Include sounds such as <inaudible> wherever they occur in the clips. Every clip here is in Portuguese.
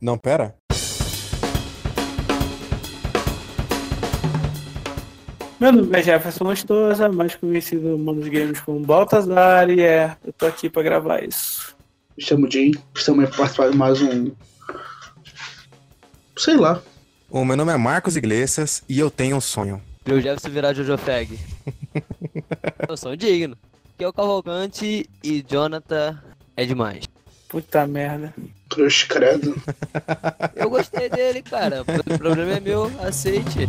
Não, pera. Meu nome é Jefferson Lustosa, mais conhecido no mundo dos games como Baltazar, e é, eu tô aqui pra gravar isso. Me chamo Jay, estamos participar de mais um. Sei lá. O meu nome é Marcos Iglesias e eu tenho um sonho. Eu Jefferson virar Jojo Fag. eu sou digno. Que é o Cavalcante e Jonathan é demais. Puta merda. Crush credo. <laughs> Eu gostei dele, cara. O problema é meu, aceite.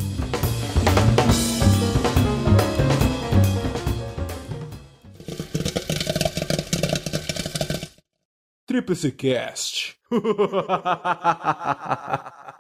Tríplice Cast. <laughs>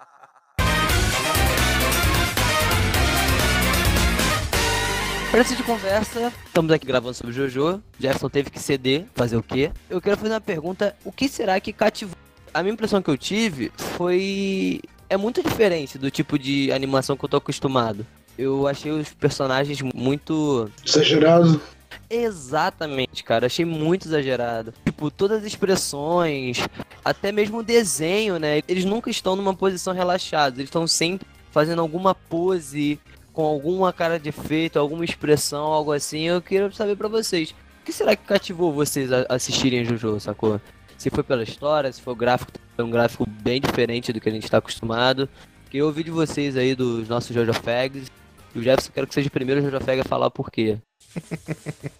Pra essa de conversa, estamos aqui gravando sobre Jojo. Jefferson teve que ceder, fazer o quê? Eu quero fazer uma pergunta: o que será que cativou? A minha impressão que eu tive foi. É muito diferente do tipo de animação que eu tô acostumado. Eu achei os personagens muito. Exagerado. Exatamente, cara. Achei muito exagerado. Tipo, todas as expressões, até mesmo o desenho, né? Eles nunca estão numa posição relaxada. Eles estão sempre fazendo alguma pose, com alguma cara de efeito, alguma expressão, algo assim. Eu queria saber pra vocês. O que será que cativou vocês a assistirem Jojo, sacou? Se foi pela história, se foi o gráfico, é um gráfico bem diferente do que a gente tá acostumado. Que eu ouvi de vocês aí dos nossos Jojo Fags. E o Jefferson, quero que seja o primeiro Jojo Fag a falar por quê. <laughs>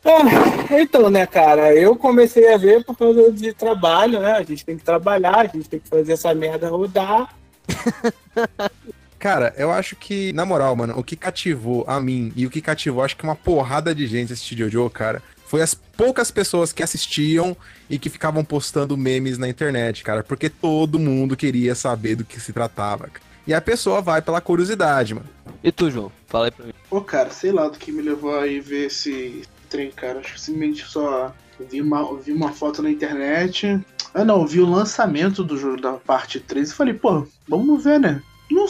Então, né, cara, eu comecei a ver por causa de trabalho, né? A gente tem que trabalhar, a gente tem que fazer essa merda rodar. <laughs> Cara, eu acho que, na moral, mano, o que cativou a mim e o que cativou, acho que uma porrada de gente assistir Jojo, cara, foi as poucas pessoas que assistiam e que ficavam postando memes na internet, cara, porque todo mundo queria saber do que se tratava. cara. E a pessoa vai pela curiosidade, mano. E tu, João? Fala aí pra mim. Pô, cara, sei lá do que me levou a ir ver esse trem, cara. Acho que simplesmente só vi uma, vi uma foto na internet. Ah, não, vi o lançamento do jogo da parte 3 e falei, pô, vamos ver, né? Não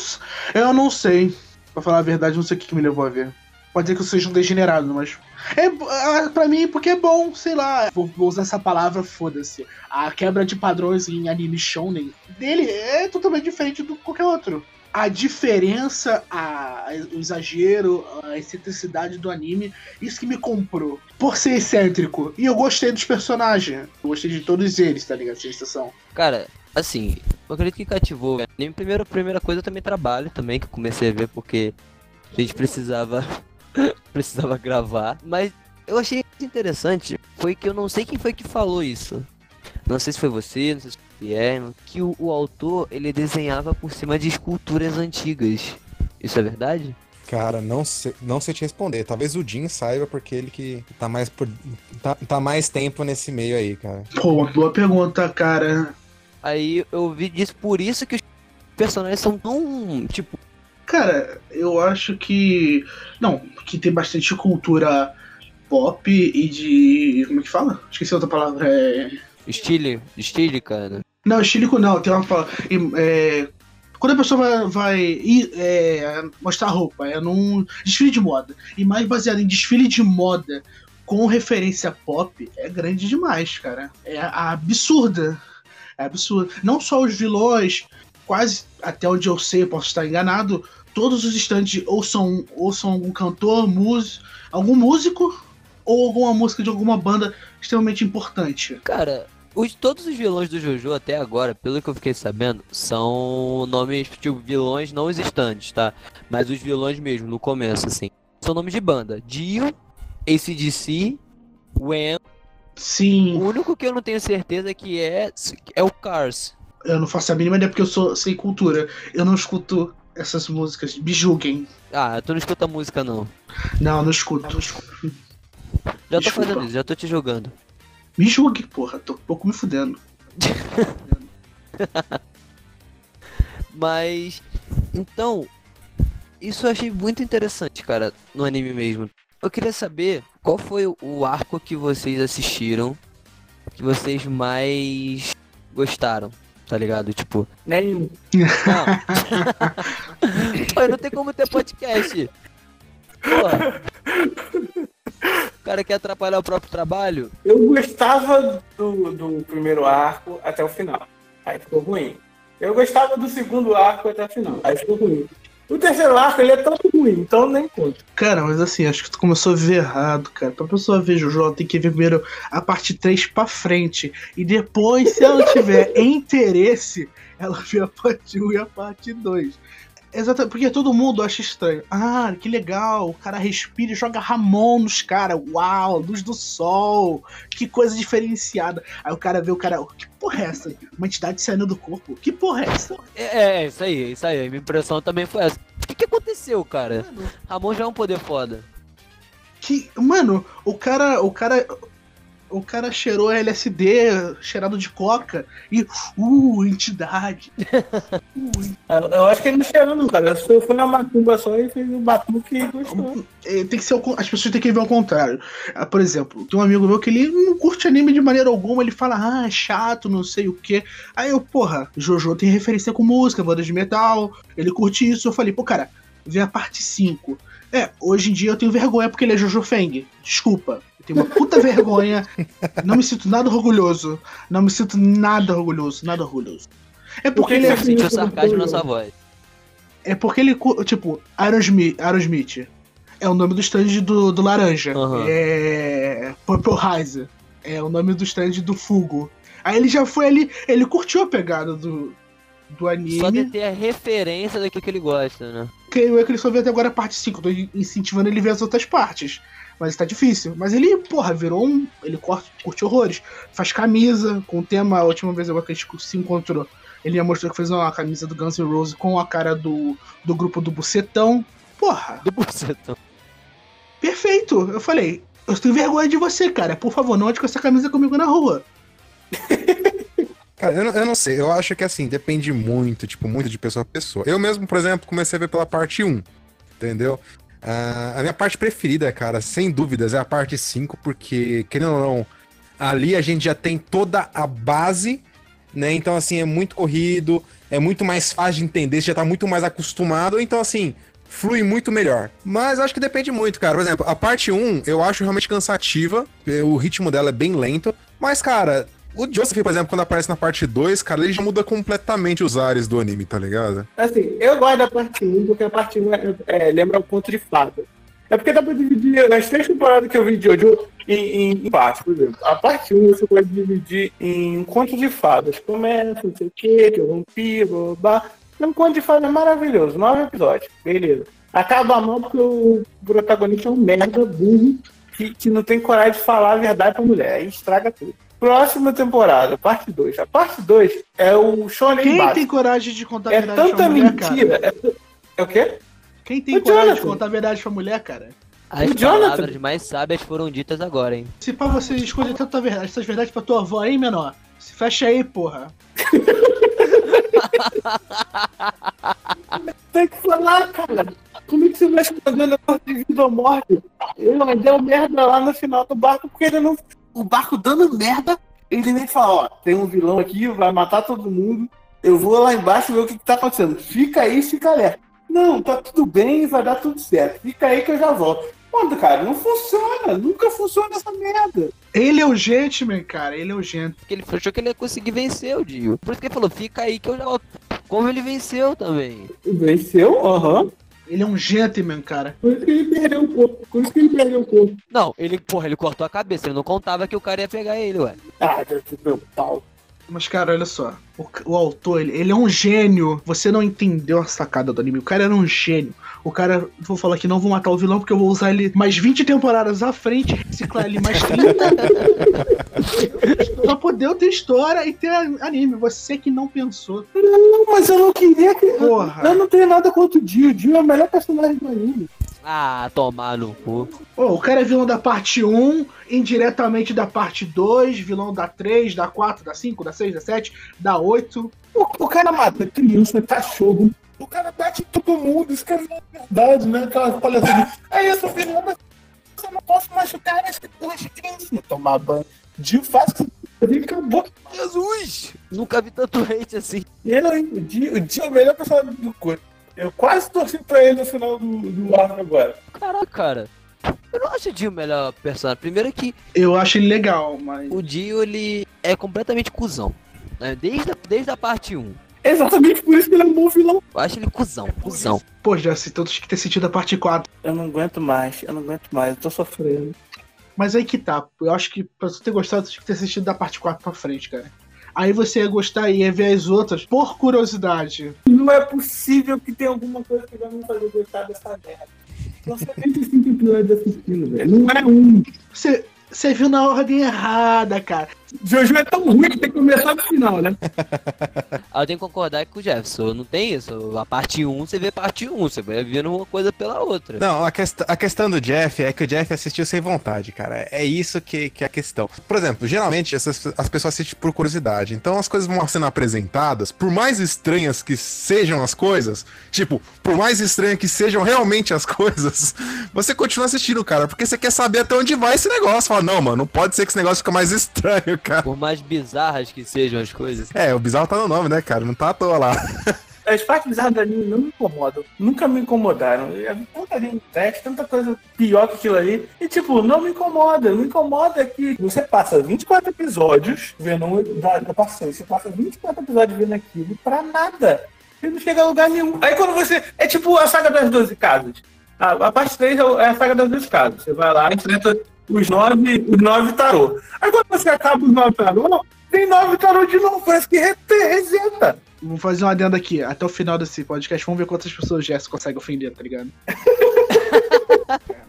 eu não sei. Pra falar a verdade, não sei o que, que me levou a ver. Pode ser que eu seja um degenerado, mas. É, ah, pra mim, porque é bom, sei lá. Vou, vou usar essa palavra, foda-se. A quebra de padrões em anime shonen dele é totalmente diferente do qualquer outro. A diferença, a, o exagero, a excentricidade do anime, isso que me comprou. Por ser excêntrico. E eu gostei dos personagens. Eu gostei de todos eles, tá ligado? Sem exceção. Cara, assim, eu acredito que cativou. né? Nem primeira, primeira coisa também trabalho também, que eu comecei a ver porque a gente precisava <laughs> precisava gravar. Mas eu achei interessante foi que eu não sei quem foi que falou isso. Não sei se foi você, não sei se foi o Pierre, que o, o autor ele desenhava por cima de esculturas antigas. Isso é verdade? Cara, não sei, não sei te responder. Talvez o Jim saiba, porque ele que tá mais por. tá, tá mais tempo nesse meio aí, cara. Pô, uma boa pergunta, cara. Aí eu vi disso, por isso que os personagens são tão, tipo, Cara, eu acho que. Não, que tem bastante cultura pop e de. Como é que fala? Esqueci outra palavra. É. estilo, estilo, cara. Não, estílico não, tem uma palavra. é, Quando a pessoa vai, vai ir, é, mostrar roupa, é num desfile de moda. E mais baseado em desfile de moda com referência pop, é grande demais, cara. É absurda. É absurda. Não só os vilões, quase até onde eu sei, eu posso estar enganado, todos os estantes ou são, ou são algum cantor, músico, algum músico ou alguma música de alguma banda extremamente importante. Cara, os, todos os vilões do Jojo até agora, pelo que eu fiquei sabendo, são nomes, tipo, vilões não existentes, tá? Mas os vilões mesmo, no começo, assim. São nomes de banda. Dio, ACDC, Wham. Sim. O único que eu não tenho certeza que é, é o Cars. Eu não faço a mínima ideia porque eu sou sem cultura. Eu não escuto essas músicas. Me julguem. Ah, tu não escuta música não. Não, não escuto. Já tô Desculpa. fazendo isso, já tô te jogando. Me julgue, porra. Tô um pouco me fudendo. <laughs> Mas, então, isso eu achei muito interessante, cara, no anime mesmo. Eu queria saber qual foi o- arco que vocês assistiram que vocês mais gostaram, tá ligado? Tipo, Nenhum. não. <laughs> Pô, não tem como ter podcast. Porra. O cara quer atrapalhar o próprio trabalho. Eu gostava do, do primeiro arco até o final. Aí ficou ruim. Eu gostava do segundo arco até o final. Aí ficou ruim. O terceiro arco, ele é tão ruim, então nem conta. Cara, mas assim, acho que tu começou a ver errado, cara. Pra pessoa ver Jojo, tem que ver primeiro a parte 3 pra frente. E depois, se ela tiver <laughs> interesse, ela vê a parte 1 e a parte 2. Exatamente, porque todo mundo acha estranho. Ah, que legal, o cara respira e joga Ramon nos caras. Uau, luz do sol, que coisa diferenciada. Aí o cara vê o cara, que porra é essa? Uma entidade saindo do corpo. Que porra é essa? É, é, isso aí, isso aí. Minha impressão também foi essa. O que, que aconteceu, cara? Ramon já é um poder foda. Que, mano, o cara, o cara, o cara cheirou LSD, cheirado de coca e, uh, entidade. <laughs> uh, eu, acho que ele não cheirou não, cara. Eu fui na macumba só e fez um batuque e gostou. É, tem que ser, as pessoas têm que ver ao contrário. Ah, por exemplo, tem um amigo meu que ele não curte anime de maneira alguma, ele fala, ah, é chato, não sei o que. Aí eu, porra, Jojo tem referência com música, banda de metal, ele curte isso. Eu falei, pô, cara, vê a parte 5. É, hoje em dia eu tenho vergonha porque ele é Jojo Feng. Desculpa. Eu tenho uma puta vergonha. Não me sinto nada orgulhoso. Não me sinto nada orgulhoso. Nada orgulhoso. É porque ele é. Sentiu sarcasmo na sua voz. É porque ele. Tipo, Aerosmith. Aerosmith é o nome do stand do, do Laranja. Uhum. É. Purple Rise. É o nome do stand do Fugo. Aí ele já foi ali. Ele curtiu a pegada do, do anime. Só de ter a referência daquilo que ele gosta, né? Creio é que ele só viu até agora a parte 5. Tô incentivando ele a ver as outras partes. Mas tá difícil. Mas ele, porra, virou um. Ele curte, curte horrores. Faz camisa com o tema. A última vez que a gente se encontrou, ele já mostrou que fez uma camisa do Guns N' Roses com a cara do, do grupo do Bucetão. Porra. Do Bucetão. Perfeito. Eu falei, eu tenho vergonha de você, cara. Por favor, não ande com essa camisa comigo na rua. <laughs> Cara, eu não, eu não, sei, eu acho que assim, depende muito, tipo, muito de pessoa a pessoa. Eu mesmo, por exemplo, comecei a ver pela parte 1, entendeu? Uh, a minha parte preferida, cara, sem dúvidas, é a parte 5, porque, querendo ou não, ali a gente já tem toda a base, né? Então, assim, é muito corrido, é muito mais fácil de entender, você já tá muito mais acostumado, então, assim, flui muito melhor. Mas acho que depende muito, cara. Por exemplo, a parte 1 eu acho realmente cansativa, o ritmo dela é bem lento, mas, cara, o Joseph, por exemplo, quando aparece na parte 2, cara, ele já muda completamente os ares do anime, tá ligado? Assim, eu gosto da parte 1, porque a parte 1 é, é, lembra o conto de fada. É porque dá pra dividir nas três temporadas que eu vi de Jojo em, em, em partes, por exemplo. A parte 1 você pode dividir em conto de fadas. Começa, não sei o que, que é um vampiro, blá. É um conto de fadas maravilhoso, nove episódios, beleza. Acaba mal porque o protagonista é um merda burro que, que não tem coragem de falar a verdade pra mulher. Aí estraga tudo. Próxima temporada, parte 2. A parte 2 é o Shonen Quem básico. tem coragem de contar a É verdade tanta pra mulher, mentira. cara? É, é o quê? Quem tem O coragem de Jonathan. contar a verdade pra mulher, cara? As O Jonathan. palavras mais sábias foram ditas agora, hein? Se pra você escolher tanta verdade, essas verdades pra tua avó aí, menor, se fecha aí, porra. <laughs> Tem que falar, cara. Como é que você vai esconder negócio de vida ou morte? Ele deu merda lá no final do barco porque ele não. O barco dando merda, ele nem fala, ó, tem um vilão aqui, vai matar todo mundo. Eu vou lá embaixo ver o que, que tá acontecendo. Fica aí, fica alerta. Não, tá tudo bem, vai dar tudo certo. Fica aí que eu já volto. Mano, cara, não funciona. Nunca funciona essa merda. Ele é o gentleman, cara, ele é o gentleman. Porque ele achou que ele ia conseguir vencer o Dio. Por isso que ele falou, fica aí que eu já volto. Como ele venceu também. Venceu? Aham. Ele é um gentleman, cara. Por isso que ele perdeu o corpo. Por isso que ele perdeu o corpo. Não, ele, porra, ele cortou a cabeça, ele não contava que o cara ia pegar ele, ué. Ah, meu pau. Mas, cara, olha só. O, o autor, ele, ele é um gênio. Você não entendeu a sacada do anime. O cara era um gênio. O cara, vou falar que não vou matar o vilão porque eu vou usar ele mais 20 temporadas à frente, reciclar ele mais 30. <laughs> pra poder ter história e ter anime. Você que não pensou. Não, mas eu não queria que. Porra. Eu não tenho nada contra o Dio. O Dio é o melhor personagem do anime. Ah, tomar no cu. Pô, o cara é vilão da parte 1, indiretamente da parte 2, vilão da 3, da 4, da 5, da 6, da 7, da 8. O, o cara mata criança, cachorro. O cara bate em todo mundo. Isso que é verdade, né? Aquela palhaçada. Aí eu sou vilão, eu não posso machucar as crianças. Tomar banho. Dio faz que ele acabou. Jesus! Nunca vi tanto hate assim. Eu, hein? O Dio, o Dio é o melhor personagem do corpo. Eu quase torci pra ele no final do, do arco agora. Caraca, cara. Eu não acho o Dio o melhor personagem. Primeiro que Eu acho ele legal, mas. o Dio, ele é completamente cuzão. né? Desde a, desde a parte 1. Exatamente por isso que ele é um bom vilão. Eu acho ele cuzão, cuzão. Pô, já se todos tinham que ter sentido a parte 4. Eu não aguento mais, eu não aguento mais, eu tô sofrendo. Mas aí que tá. Eu acho que pra você ter gostado, você tinha que ter assistido da parte 4 pra frente, cara. Aí você ia gostar e ia ver as outras por curiosidade. Não é possível que tenha alguma coisa que vai me fazer gostar dessa merda. São 75 episódios assistindo, velho. Não é um. Você, você viu na ordem errada, cara. Jojo é tão ruim que tem que começar do final, né? Aí eu tenho que concordar com o Jefferson. Não tem isso. A parte 1, você vê parte 1. Você vai vendo uma coisa pela outra. Não, a, quest a questão do Jeff é que o Jeff assistiu sem vontade, cara. É isso que, que é a questão. Por exemplo, geralmente essas, as pessoas assistem por curiosidade. Então as coisas vão sendo apresentadas, por mais estranhas que sejam as coisas, tipo, por mais estranhas que sejam realmente as coisas, <laughs> você continua assistindo, cara, porque você quer saber até onde vai esse negócio. Fala, não, mano, não pode ser que esse negócio fique mais estranho, cara. Por mais bizarras que sejam as coisas. É, o bizarro tá no nome, né, cara? Não tá à toa lá. <laughs> As partes bizarras do anime não me incomodam. Nunca me incomodaram. Tanta gente teste, tanta coisa pior que aquilo ali. E, tipo, não me incomoda. Não me incomoda que você passa 24 episódios vendo um da, da passagem. Você passa 24 episódios vendo aquilo pra nada. Você não chega a lugar nenhum. Aí quando você. É tipo a saga das 12 casas. A, a parte 3 é é a saga das 12 casas. Você vai lá, enfrenta os nove, os nove tarô. Aí quando você acaba os nove tarô, tem nove tarô de novo. Parece que re- reseta. Vamos fazer uma adenda aqui. Até o final desse podcast, vamos ver quantas pessoas o Jess consegue ofender, tá ligado? <laughs>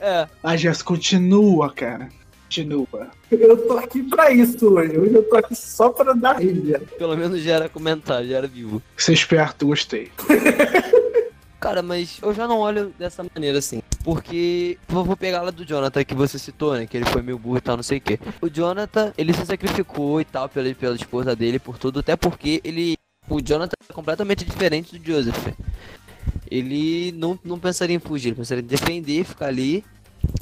É. A Jess continua, cara. Continua. Eu tô aqui pra isso hoje. Hoje eu tô aqui só pra dar risa. Pelo menos já era comentário, já era vivo. Ser esperto, gostei. <laughs> Cara, mas eu já não olho dessa maneira assim. Porque. Vou pegar lá do Jonathan que você citou, né? Que ele foi meio burro e tal, não sei o quê. O Jonathan, ele se sacrificou e tal pela, pela esposa dele, por tudo, até porque ele. O Jonathan é completamente diferente do Joseph. Ele não, não pensaria em fugir, ele pensaria em defender, ficar ali,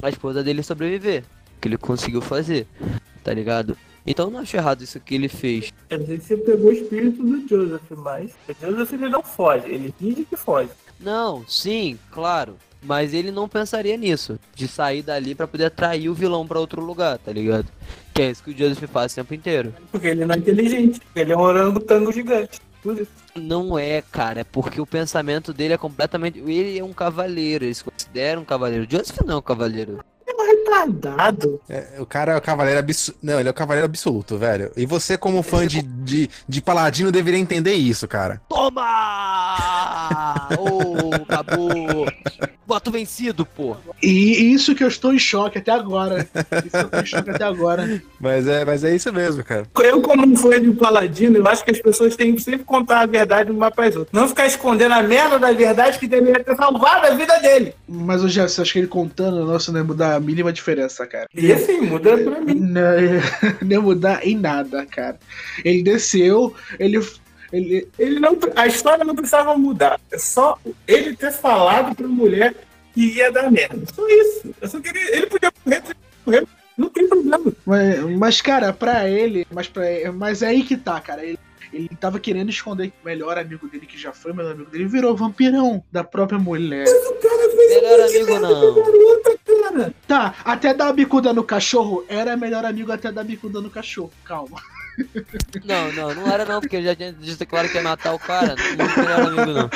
a esposa dele sobreviver. Que ele conseguiu fazer, tá ligado? Então eu não acho errado isso que ele fez. Eu não você pegou o espírito do Joseph, mas o Joseph ele não foge, ele finge que foge. Não, sim, claro. Mas ele não pensaria nisso. De sair dali pra poder atrair o vilão pra outro lugar, tá ligado? Que é isso que o Joseph faz o tempo inteiro. Porque ele não é inteligente, ele é um orangotango gigante. Por isso. Não é, cara, é porque o pensamento dele é completamente. Ele é um cavaleiro, ele se considera um cavaleiro. O Joseph não é um cavaleiro. É um retardado. É, o cara é o cavaleiro absoluto. Não, ele é o cavaleiro absoluto, velho. E você, como fã de, de, de Paladino, deveria entender isso, cara. Toma! Ô, acabou! Voto vencido, pô! E isso que eu estou em choque até agora. Isso que eu estou em choque até agora. Mas é, mas é isso mesmo, cara. Eu, como um fã de Paladino, eu acho que as pessoas têm que sempre contar a verdade uma para as outras. Não ficar escondendo a merda da verdade que deveria ter salvado a vida dele. Mas o Jess, acho que ele contando, nossa, não ia mudar a mínima diferença, cara. E assim, muda pra mim. Não, <laughs> não ia mudar em nada, cara. Ele desceu, ele. Ele Ele não, a história não precisava mudar. É só ele ter falado pra mulher que ia dar merda. Só isso. Eu só queria. Ele podia correr, correr. Não tem problema. mas, mas, cara, pra ele. Mas, pra, mas é aí que tá, cara. Ele, ele tava querendo esconder que o melhor amigo dele, que já foi o melhor amigo dele, virou vampirão da própria mulher. O cara fez Melhor um amigo, não. a garota, cara. Tá, até dar bicuda no cachorro era melhor amigo até dar bicuda no cachorro. Calma. Não, não, não era não, porque ele já tinha dito claro que ia matar o cara. Não melhor amigo, não.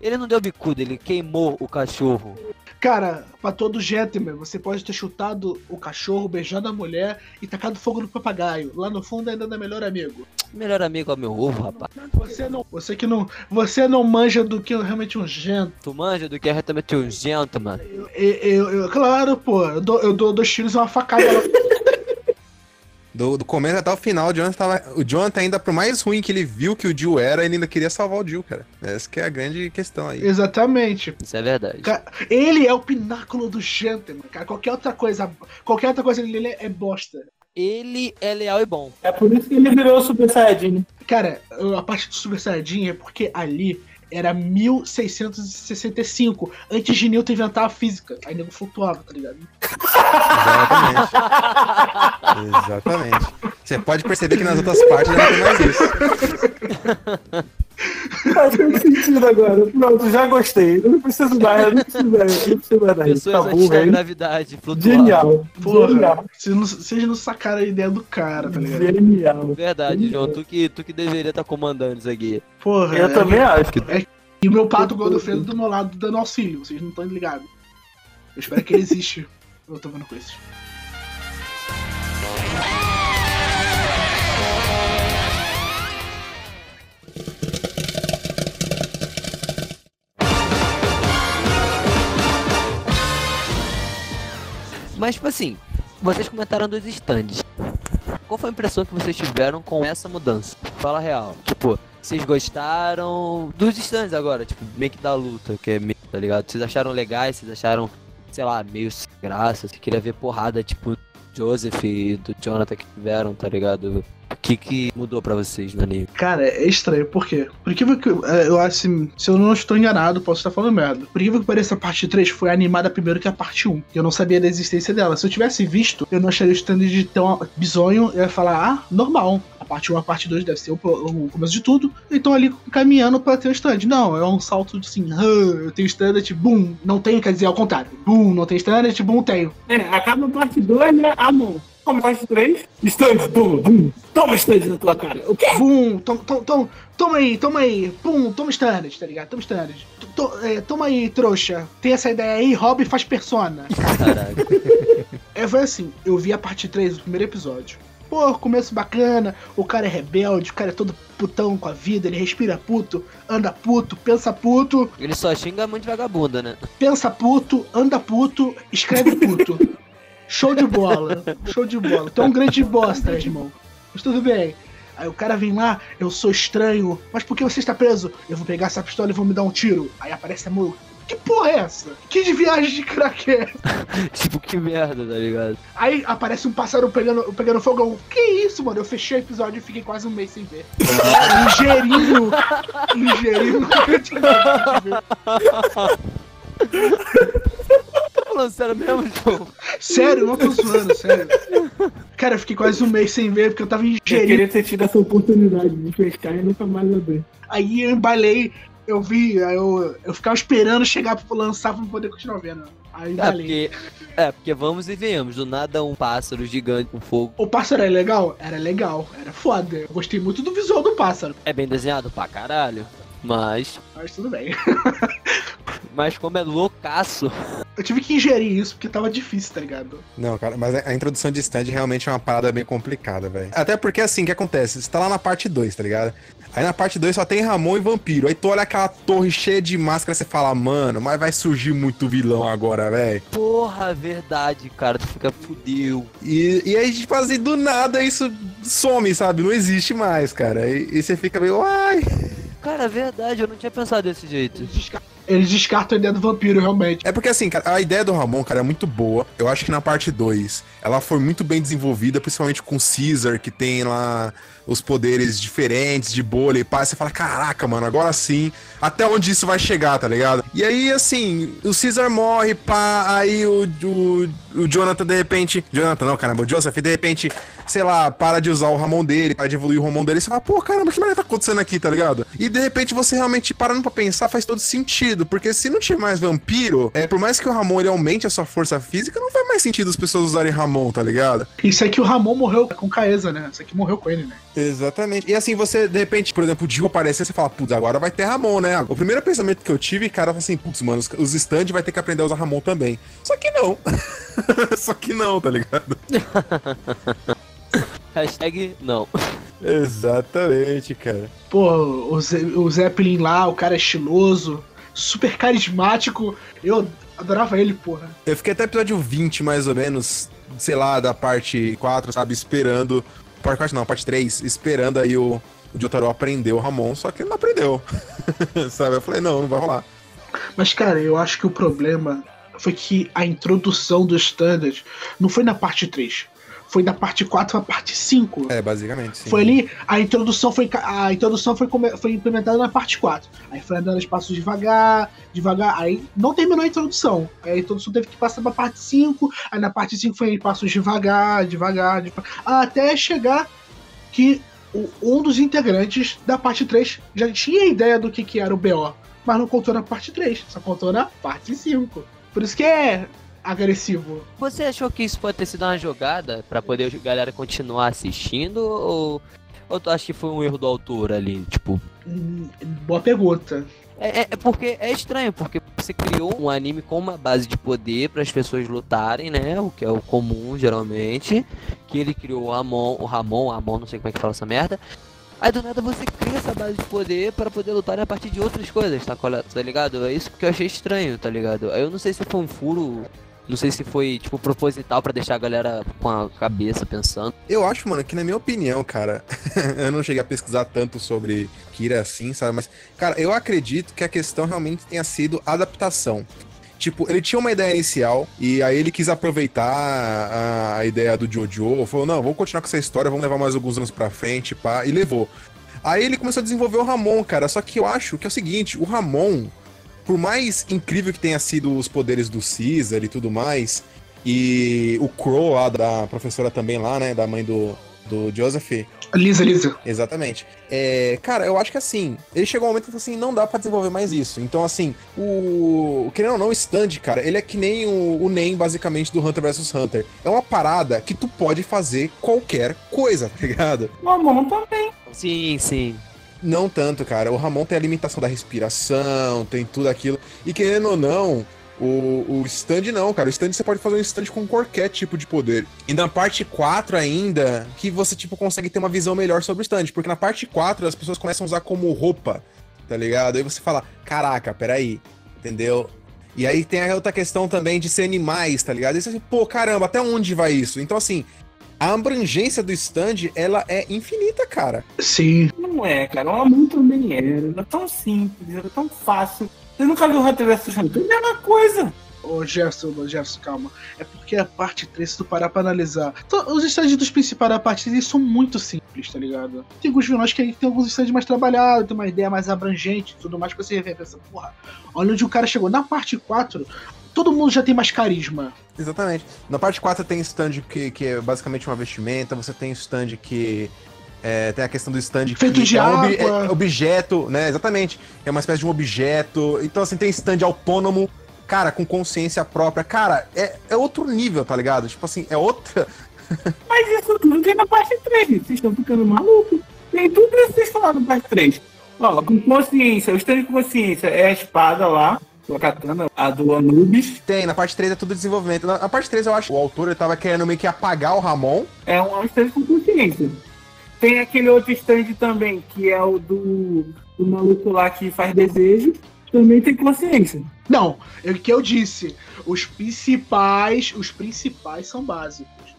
Ele não deu bicuda, ele queimou o cachorro. Cara, pra todo gentleman, você pode ter chutado o cachorro, beijado a mulher e tacado fogo no papagaio. Lá no fundo ainda não é melhor amigo. Melhor amigo é meu ovo, rapaz. Você não, você que não, você não manja do que é realmente um gentleman. Tu manja do que é realmente um gentleman. Eu, eu, eu- claro, pô, eu dou, eu dou dois tiros e uma facada. Do, do começo até o final, o Jonathan, tava, o Jonathan, ainda por mais ruim que ele viu que o Jill era, ele ainda queria salvar o Jill, cara. Essa que é a grande questão aí. Exatamente. Isso é verdade. Ca- Ele é o pináculo do gentleman, cara. Qualquer outra coisa, qualquer outra coisa dele é bosta. Ele é leal e bom. É por isso que ele virou o Super Saiyajin. Cara, a parte do Super Saiyajin é porque ali era 1665, antes de Newton inventar a física. Aí nego flutuava, tá ligado? Exatamente. Exatamente. Você pode perceber que nas outras partes não tem mais isso. <laughs> Faz muito sentido agora. Pronto, já gostei. Eu não preciso mais, eu não preciso mais. Não preciso mais. Pessoas Tá bom, da gravidade, flutuar. Genial. Porra, Genial. vocês não, vocês não sacaram a ideia do cara, tá ligado? Genial. Verdade, João. Tu que, tu que deveria estar comandando isso aqui. Porra, Eu é- também acho. E o meu pato Godofredo do meu lado dando auxílio, vocês não estão ligados. Eu espero que ele existe. Eu tô vendo com Mas, tipo assim, vocês comentaram dos stands. Qual foi a impressão que vocês tiveram com essa mudança? Fala real. Tipo, vocês gostaram dos stands agora, tipo, meio que da luta, que é meio, tá ligado? Vocês acharam legais, vocês acharam, sei lá, meio sem graça, você queria ver porrada, tipo, Joseph e do Jonathan que tiveram, tá ligado? O que que mudou pra vocês no anime? Cara, é estranho, por quê? Por que eu, é, eu acho, assim, se eu não estou enganado, posso estar falando merda. Por que que pareça a parte 3 foi animada primeiro que a parte 1? Eu não sabia da existência dela. Se eu tivesse visto, eu não acharia o stand de tão bizonho, eu ia falar, ah, normal. A parte 1 a parte 2 deve ser o, o começo de tudo. Então ali caminhando pra ter o stand. Não, é um salto de assim, "Ah, eu tenho standard, boom, não tenho, quer dizer, ao contrário. Boom, não tem standard, boom, tenho. É, acaba a parte 2, né? Ah, Como parte 3, stand, bum, bum. Toma stand na tua cara. O quê? Bum, tom, tom, tom, toma aí, toma aí, pum, toma standard, tá ligado? Toma standard. É, toma aí, trouxa. Tem essa ideia aí, Rob faz persona. Caralho. É, foi assim, eu vi a parte 3 do primeiro episódio. Pô, começo bacana, o cara é rebelde, o cara é todo putão com a vida, ele respira puto, anda puto, pensa puto, Ele só xinga muito vagabunda, né? pensa puto, anda puto, escreve puto. <laughs> Show de bola, show de bola. Tu é um grande bosta, irmão. Mas tudo bem. Aí o cara vem lá, eu sou estranho, mas por que você está preso? Eu vou pegar essa pistola e vou me dar um tiro. Aí aparece a Mu. Que porra é essa? Que de viagem de crack é <laughs> tipo, que merda, tá ligado? Aí aparece um pássaro pegando, pegando fogo. Eu, Que isso, mano? Eu fechei o episódio e fiquei quase um mês sem ver. <laughs> Ligeirinho. Ligeirinho. <laughs> Eu falando sério mesmo, <laughs> João? Sério, não tô zoando, sério. Cara, eu fiquei quase um mês sem ver porque eu tava Eu ingerindo. queria ter tido essa oportunidade de pescar e nunca mais abrir. Aí eu embalei, eu vi, aí eu, eu ficava esperando chegar pra lançar pra poder continuar vendo. Aí É embalei. porque, é, porque vamos e venhamos, do nada um pássaro gigante com fogo. O pássaro era legal? Era legal, era foda. Eu gostei muito do visual do pássaro, É bem desenhado pra caralho, mas, mas tudo bem. <laughs> mas como é loucaço, Eu tive que ingerir isso porque tava difícil, tá ligado? Não, cara, mas a introdução de stand realmente é uma parada bem complicada, velho. Até porque, assim, o que acontece? Você tá lá na parte 2, tá ligado? Aí na parte 2 só tem Ramon e Vampiro. Aí tu olha aquela torre cheia de máscara e você fala, mano, mas vai surgir muito vilão agora, velho. porra, verdade, cara, tu fica fudeu. E, e aí, tipo assim, do nada isso some, sabe? Não existe mais, cara. E, e você fica meio, ai. Cara, verdade, eu não tinha pensado desse jeito. Eles desca- Eles descartam a ideia do vampiro, realmente. É porque assim, cara, a ideia do Ramon, cara, é muito boa. Eu acho que na parte 2 ela foi muito bem desenvolvida, principalmente com o Caesar, que tem lá os poderes diferentes de bolha e pá. Você fala, caraca, mano, agora sim, até onde isso vai chegar, tá ligado? E aí, assim, o Caesar morre, pá, aí o, o, o Jonathan, de repente. Jonathan, não, caramba, o Joseph, de repente, sei lá, para de usar o Ramon dele, para de evoluir o Ramon dele. Você fala, pô, caramba, que merda tá acontecendo aqui, tá ligado? E de repente você realmente parando pra pensar faz todo sentido, porque se não tiver mais vampiro, é, por mais que o Ramon ele aumente a sua força física, não faz mais sentido as pessoas usarem Ramon, tá ligado? Isso é que o Ramon morreu com Caesa, né? Isso aqui morreu com ele, né? Exatamente. E assim, você, de repente, por exemplo, o Dio aparecer, você fala, putz, agora vai ter Ramon, né? O primeiro pensamento que eu tive, cara, foi assim, putz, mano, os, stand vai ter que aprender a usar Ramon também. Só que não. <laughs> Só que não, tá ligado? <laughs> Hashtag não. Exatamente, cara. Pô, o, Ze o Zeppelin lá, o cara é estiloso, super carismático. Eu adorava ele, porra. Eu fiquei até episódio 20, mais ou menos, sei lá, da parte 4, sabe, esperando. Parte 4 não, parte 3, esperando aí o, o Jotaro aprender o Ramon, só que ele não aprendeu. <laughs> sabe? Eu falei, não, não vai rolar. Mas, cara, eu acho que o problema foi que a introdução do Standard não foi na parte 3. Foi da parte 4 pra parte 5. É, basicamente, sim. Foi ali, a introdução foi a introdução foi, foi implementada na parte 4. Aí foi andando os passos devagar, devagar, aí não terminou a introdução. Aí a introdução teve que passar pra parte 5, aí na parte 5 foi passos devagar, devagar, devagar até chegar que o- um dos integrantes da parte 3 já tinha ideia do que, que era o BO, mas não contou na parte 3, só contou na parte 5. Por isso que é agressivo. Você achou que isso pode ter sido uma jogada pra poder a galera continuar assistindo? Ou, ou tu acha que foi um erro do autor ali? Tipo, Hum, boa pergunta. É, é- é porque é estranho, porque você criou um anime com uma base de poder para as pessoas lutarem, né? O que é o comum, geralmente. Que ele criou o Ramon, o Ramon, Ramon, não sei como é que fala essa merda. Aí do nada você cria essa base de poder para poder lutar a partir de outras coisas, tá, tá ligado? É isso que eu achei estranho, tá ligado? Eu não sei se foi um furo, não sei se foi, tipo, proposital pra deixar a galera com a cabeça pensando. Eu acho, mano, que na minha opinião, cara, <laughs> eu não cheguei a pesquisar tanto sobre Kira assim, sabe? Mas, cara, eu acredito que a questão realmente tenha sido adaptação. Tipo, ele tinha uma ideia inicial e aí ele quis aproveitar a, a ideia do Jojo, falou, não, vamos continuar com essa história, vamos levar mais alguns anos pra frente, pá, e levou. Aí ele começou a desenvolver o Ramon, cara, só que eu acho que é o seguinte, o Ramon, por mais incrível que tenha sido os poderes do Caesar e tudo mais, e o Crow lá, da professora também lá, né, da mãe do, do Joseph, Lisa, Lisa. Exatamente. É, cara, eu acho que assim, ele chegou um momento que assim, não dá pra desenvolver mais isso. Então, assim, o. Querendo ou não, o stand, cara, ele é que nem o, o NEM, basicamente, do Hunter vs Hunter. É uma parada que tu pode fazer qualquer coisa, tá ligado? Mamão também. Sim, sim. Não tanto, cara. O Ramon tem a limitação da respiração, tem tudo aquilo. E querendo ou não, o, o stand não, cara. O stand você pode fazer um stand com qualquer tipo de poder. E na parte 4 ainda, que você, tipo, consegue ter uma visão melhor sobre o stand. Porque na parte 4 as pessoas começam a usar como roupa, tá ligado? Aí você fala, caraca, peraí, entendeu? E aí tem a outra questão também de ser animais, tá ligado? E você, assim, pô, caramba, até onde vai isso? Então, assim, a abrangência do stand, ela é infinita, cara. Sim. Não é, cara. O Amon também era. Era tão simples, era tão fácil. Você nunca viu Hunter vs Hunter? É a mesma coisa. Ô Jefferson, ô, Jefferson, calma. É porque a parte 3, se tu parar pra analisar. Os stands dos principais da parte 3 eles são muito simples, tá ligado? Tem alguns vilões que tem alguns stands mais trabalhados, tem uma ideia mais abrangente e tudo mais, que você vê e pensa, porra, olha onde o cara chegou. Na parte 4, todo mundo já tem mais carisma. Exatamente. Na parte 4 tem stand que, que é basicamente uma vestimenta, você tem stand que. é, tem a questão do stand que Feito de é um água. é objeto, né? Exatamente. É uma espécie de um objeto. Então, assim, tem stand autônomo, cara, com consciência própria. Cara, é, é outro nível, tá ligado? Tipo assim, é outra. <laughs> Mas isso tudo tem na parte 3, gente. Vocês estão ficando malucos. Tem tudo isso que vocês falaram na parte 3. Ó, com consciência. O stand de consciência é a espada lá. A katana, a do Anubis. Tem, na parte 3 é tudo desenvolvimento. Na, na parte 3 eu acho que o autor ele tava querendo meio que apagar o Ramon. É um stand com consciência. Tem aquele outro stand também, que é o do, do maluco lá que faz desejo. Também tem consciência. Não, é o que eu disse. Os principais, os principais são básicos.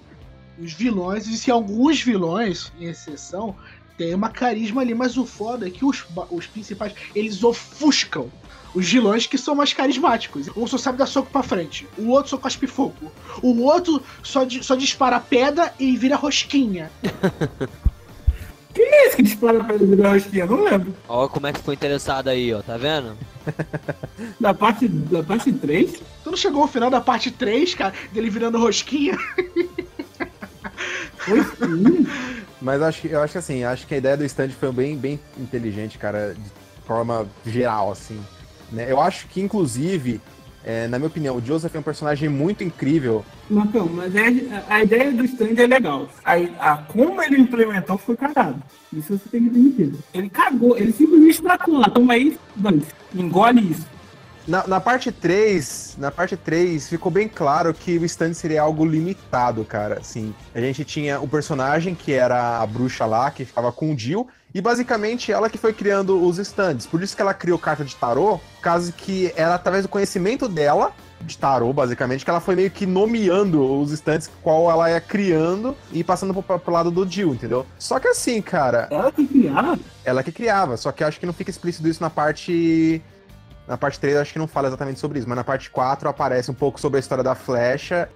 Os vilões, e se alguns vilões, em exceção, tem uma carisma ali, mas o foda é que os, os principais, eles ofuscam os vilões que são mais carismáticos. Um só sabe dar soco pra frente, o outro só cospe fogo, o outro só, di- só dispara pedra e vira rosquinha. <laughs> Quem é esse que dispara pra ele virar rosquinha? Não lembro. Ó, como é que ficou interessado aí, ó, tá vendo? <laughs> Da parte, da parte 3? Tu não chegou ao final da parte 3, cara, dele virando rosquinha? Rosquinha? <laughs> Mas eu acho, que- eu acho que assim, acho que a ideia do stand foi bem, bem inteligente, cara, de forma geral, assim. Né? Eu acho que, inclusive, é, na minha opinião, o Joseph é um personagem muito incrível. Marcão, mas é, a, ideia do stand é legal. A, a, como ele implementou foi cagado. Isso você tem que admitir. Ele cagou, ele simplesmente tacou lá. Toma aí. Engole isso. Na, na parte 3, na parte 3, ficou bem claro que o stand seria algo limitado, cara. Assim, a gente tinha o personagem que era a bruxa lá, que ficava com o Jill, e basicamente ela que foi criando os stands. Por isso que ela criou carta de tarô, caso que era através do conhecimento dela, de tarô, basicamente, que ela foi meio que nomeando os stands qual ela ia criando e passando pro, pro lado do Jill, entendeu? Só que assim, cara, Ela que criava. ela que criava, só que acho que não fica explícito isso na parte. Na parte 3 acho que não fala exatamente sobre isso, mas na parte 4 aparece um pouco sobre a história da flecha.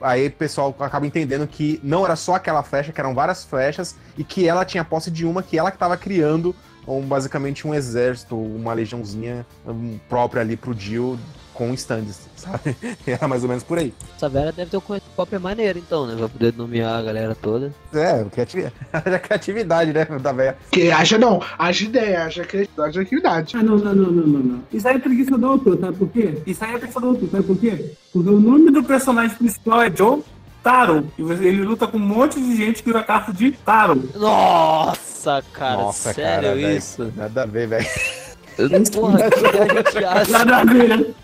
Aí o pessoal acaba entendendo que não era só aquela flecha, que eram várias flechas, e que ela tinha posse de uma que ela que estava criando um, basicamente um exército, uma legiãozinha um, própria ali pro Jill com stands, sabe? Era <laughs> mais ou menos por aí. Essa velha deve ter uma cópia maneira, então, né? Pra poder nomear a galera toda. É, criatividade, <laughs> haja criatividade, né, da velha. Que haja não, haja ideia, haja criatividade. Ah, não, não, não, não, não, não. Isso aí é preguiça do autor, sabe por quê? Isso aí é preguiça do autor, sabe por quê? Porque o nome do personagem principal é John Taro. E ele luta com um monte de gente que usa carta de Taro. Nossa, cara, Nossa, sério cara, isso? Nada a ver, velho. Porra, que a gente acha. Nada a ver, né?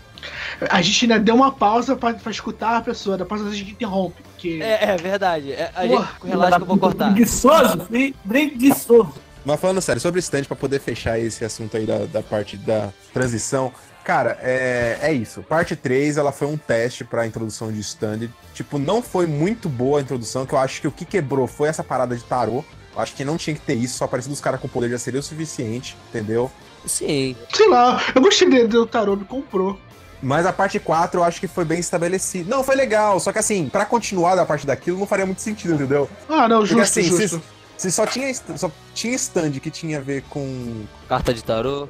A gente ainda deu uma pausa pra, pra escutar a pessoa, depois a gente interrompe, porque... É, é verdade. É, a Porra, gente, relaxa que eu vou cortar. Preguiçoso, bem- preguiçoso. Mas falando sério, sobre stand, pra poder fechar esse assunto aí da, da parte da transição, cara, é, é isso. Parte 3, ela foi um teste pra introdução de stand. Tipo, não foi muito boa a introdução, que eu acho que o que quebrou foi essa parada de tarô. Eu acho que não tinha que ter isso, só aparecendo os caras com poder já seria o suficiente, entendeu? Sim. Sei lá, eu gostei dele, do tarô, me comprou. Mas a parte 4 eu acho que foi bem estabelecida. Não, foi legal, só que assim, pra continuar da parte daquilo não faria muito sentido, entendeu? Ah, não, Porque justo, assim, justo. se, se só tinha, só tinha stand que tinha a ver com. Carta de tarô.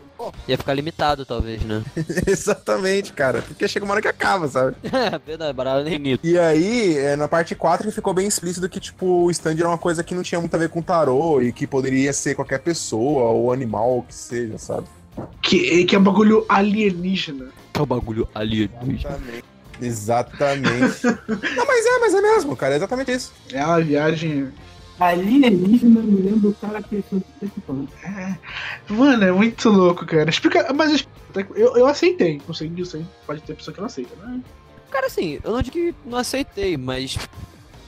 Ia ficar limitado, talvez, né? <laughs> Exatamente, cara. Porque chega uma hora que acaba, sabe? É, <laughs> verdade, baralho nem nito. E aí, é, na parte 4 que ficou bem explícito que, tipo, o stand era uma coisa que não tinha muito a ver com tarô e que poderia ser qualquer pessoa ou animal, ou que seja, sabe? Que, que é um bagulho alienígena. É o bagulho alienígena. Exatamente. <laughs> não, mas é, mas é mesmo, cara. É exatamente isso. É uma viagem... Alienígena, me lembro do cara que participando. Mano, é muito louco, cara. Explica, mas eu, eu aceitei. Não sei disso, hein? Pode ter pessoa que não aceita, né? Cara, assim, eu não digo que não aceitei, mas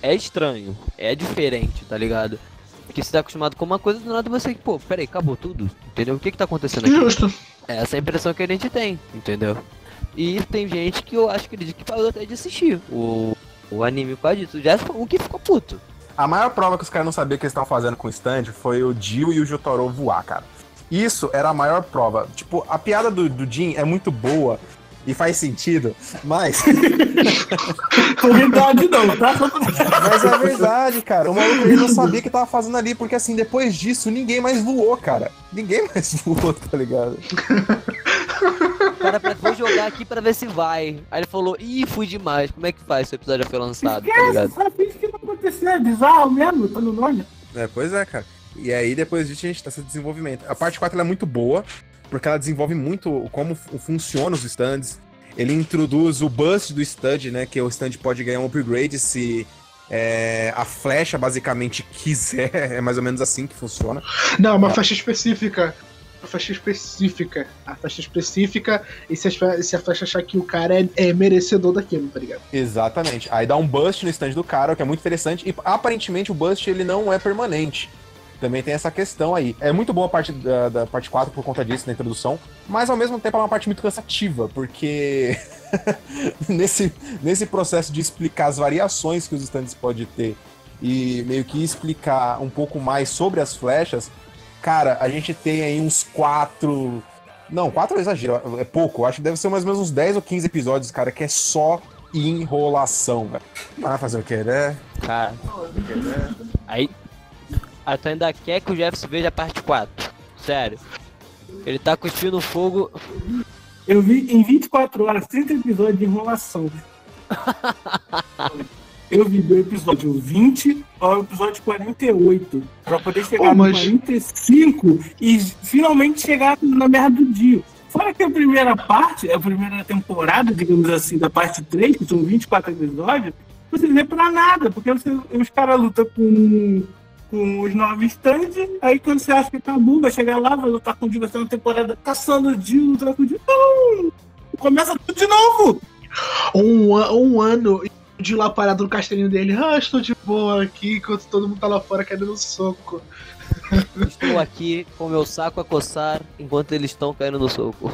é estranho. É diferente, tá ligado? Porque você tá acostumado com uma coisa do nada você, pô, peraí, acabou tudo. Entendeu? O que que tá acontecendo aqui? Justo. É essa a impressão que a gente tem, entendeu? E tem gente que eu acho que ele que parou até de assistir o, o anime por causa disso. Já o que ficou puto. A maior prova que os caras não sabiam o que eles estavam fazendo com o stand foi o Jill e o Jotaro voar, cara. Isso era a maior prova. Tipo, a piada do, do Jin é muito boa e faz sentido, mas. <laughs> Verdade não, tá? Mas é verdade, cara. O maluco ele não sabia o que tava fazendo ali, porque assim, depois disso, ninguém mais voou, cara. Ninguém mais <laughs> voou, tá ligado? <laughs> O cara falou, vou jogar aqui pra ver se vai. Aí ele falou, ih, fui demais. Como é que faz se o episódio já foi lançado, tá Esquece, ligado? só finge que não aconteceu. É bizarro mesmo, tá no nome. É, pois é, cara. E aí, depois disso, a gente tá esse desenvolvimento. A parte 4 ela é muito boa, porque ela desenvolve muito como fu- funcionam os stands. Ele introduz o bust do stand, né? Que o stand pode ganhar um upgrade se é, a flecha basicamente <laughs> quiser. É mais ou menos assim que funciona. Não, uma faixa específica. Uma faixa específica. A faixa específica, e se a, se a faixa achar que o cara é, é merecedor daquilo, tá ligado? Exatamente. Aí dá um bust no stand do cara, o que é muito interessante. E aparentemente o bust ele não é permanente. Também tem essa questão aí. É muito boa a parte da, da parte 4 por conta disso, na introdução. Mas ao mesmo tempo é uma parte muito cansativa, porque <laughs> nesse, nesse processo de explicar as variações que os stands podem ter e meio que explicar um pouco mais sobre as flechas, cara, a gente tem aí uns quatro. Não, quatro é exagero, é pouco. Acho que deve ser mais ou menos uns 10 ou 15 episódios, cara, que é só enrolação, velho. Ah, fazer o quê, né? Cara. Aí. Aí tu ainda quer que o Jefferson veja a parte 4. Sério. Ele tá cuspindo fogo. Eu vi em 24 horas 30 episódios de enrolação. <laughs> Eu vi do episódio 20 ao episódio 48. Pra poder chegar no mas- 45 e finalmente chegar na merda do dia. Fora que a primeira parte, a primeira temporada, digamos assim, da parte 3, que são 24 episódios, você vê pra nada, porque você- os caras lutam com, com os nove stands, aí quando você acha que acabou, vai chegar lá, vai lutar com o Dio, vai ser uma temporada caçando o Dio, lutando com o Dio. Não! Começa tudo de novo! Um, um ano de lá parado no castelinho dele. Ah, estou de boa aqui, enquanto todo mundo tá lá fora caindo no soco. <laughs> Estou aqui com meu saco a coçar enquanto eles estão caindo no soco.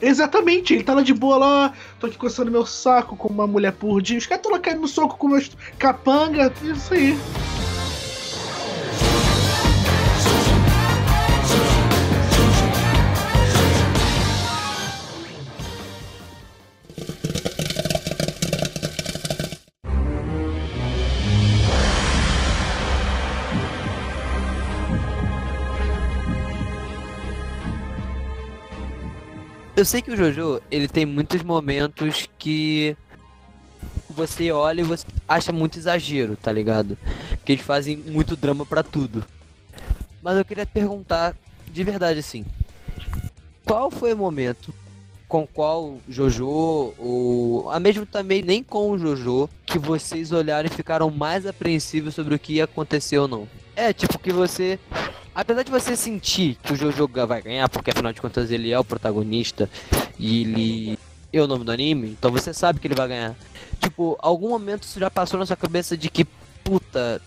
Exatamente, ele tá lá de boa lá, tô aqui coçando meu saco com uma mulher por dia. Os caras estão lá caindo no soco com meus capanga, isso aí. Eu sei que o Jojo, ele tem muitos momentos que você olha e você acha muito exagero, tá ligado? Que eles fazem muito drama pra tudo. Mas eu queria perguntar, de verdade assim, qual foi o momento com qual Jojo, ou a mesmo também nem com o Jojo, que vocês olharam e ficaram mais apreensivos sobre o que ia acontecer ou não? É, tipo que você apesar de você sentir que o Jojo vai ganhar, porque afinal de contas ele é o protagonista e ele é o nome do anime, então você sabe que ele vai ganhar. Tipo, algum momento isso já passou na sua cabeça de que, puta,